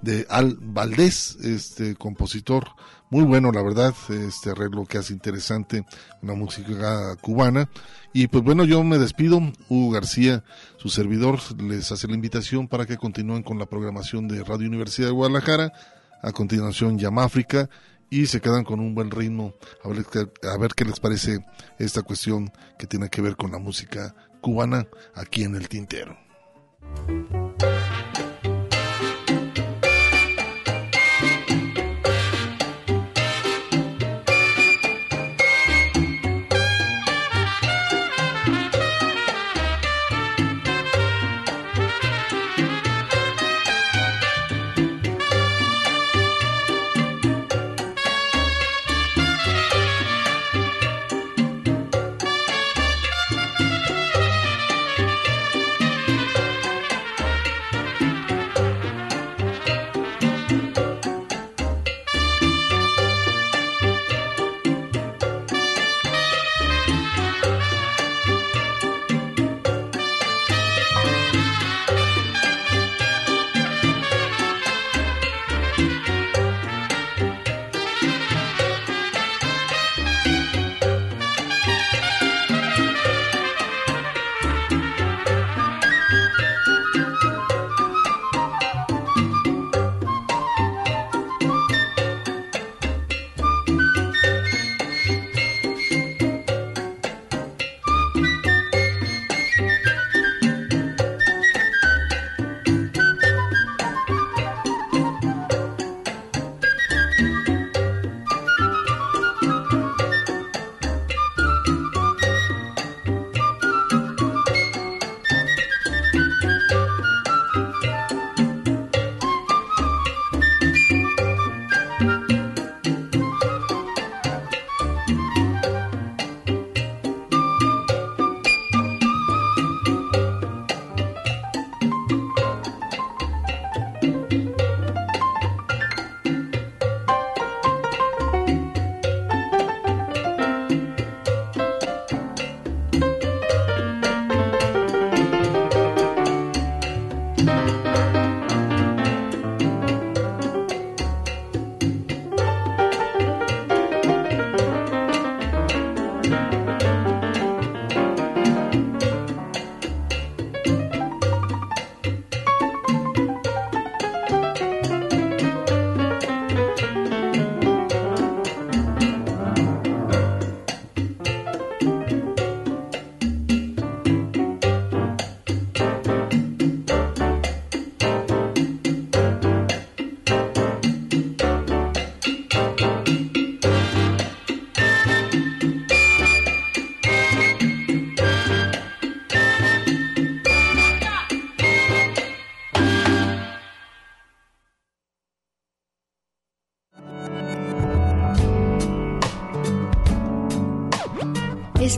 de Al Valdés, este compositor muy bueno, la verdad, este arreglo que hace interesante, una música cubana. Y pues bueno, yo me despido. Hugo García, su servidor, les hace la invitación para que continúen con la programación de Radio Universidad de Guadalajara. A continuación, Yamáfrica y se quedan con un buen ritmo. A ver, a ver qué les parece esta cuestión que tiene que ver con la música cubana aquí en el Tintero.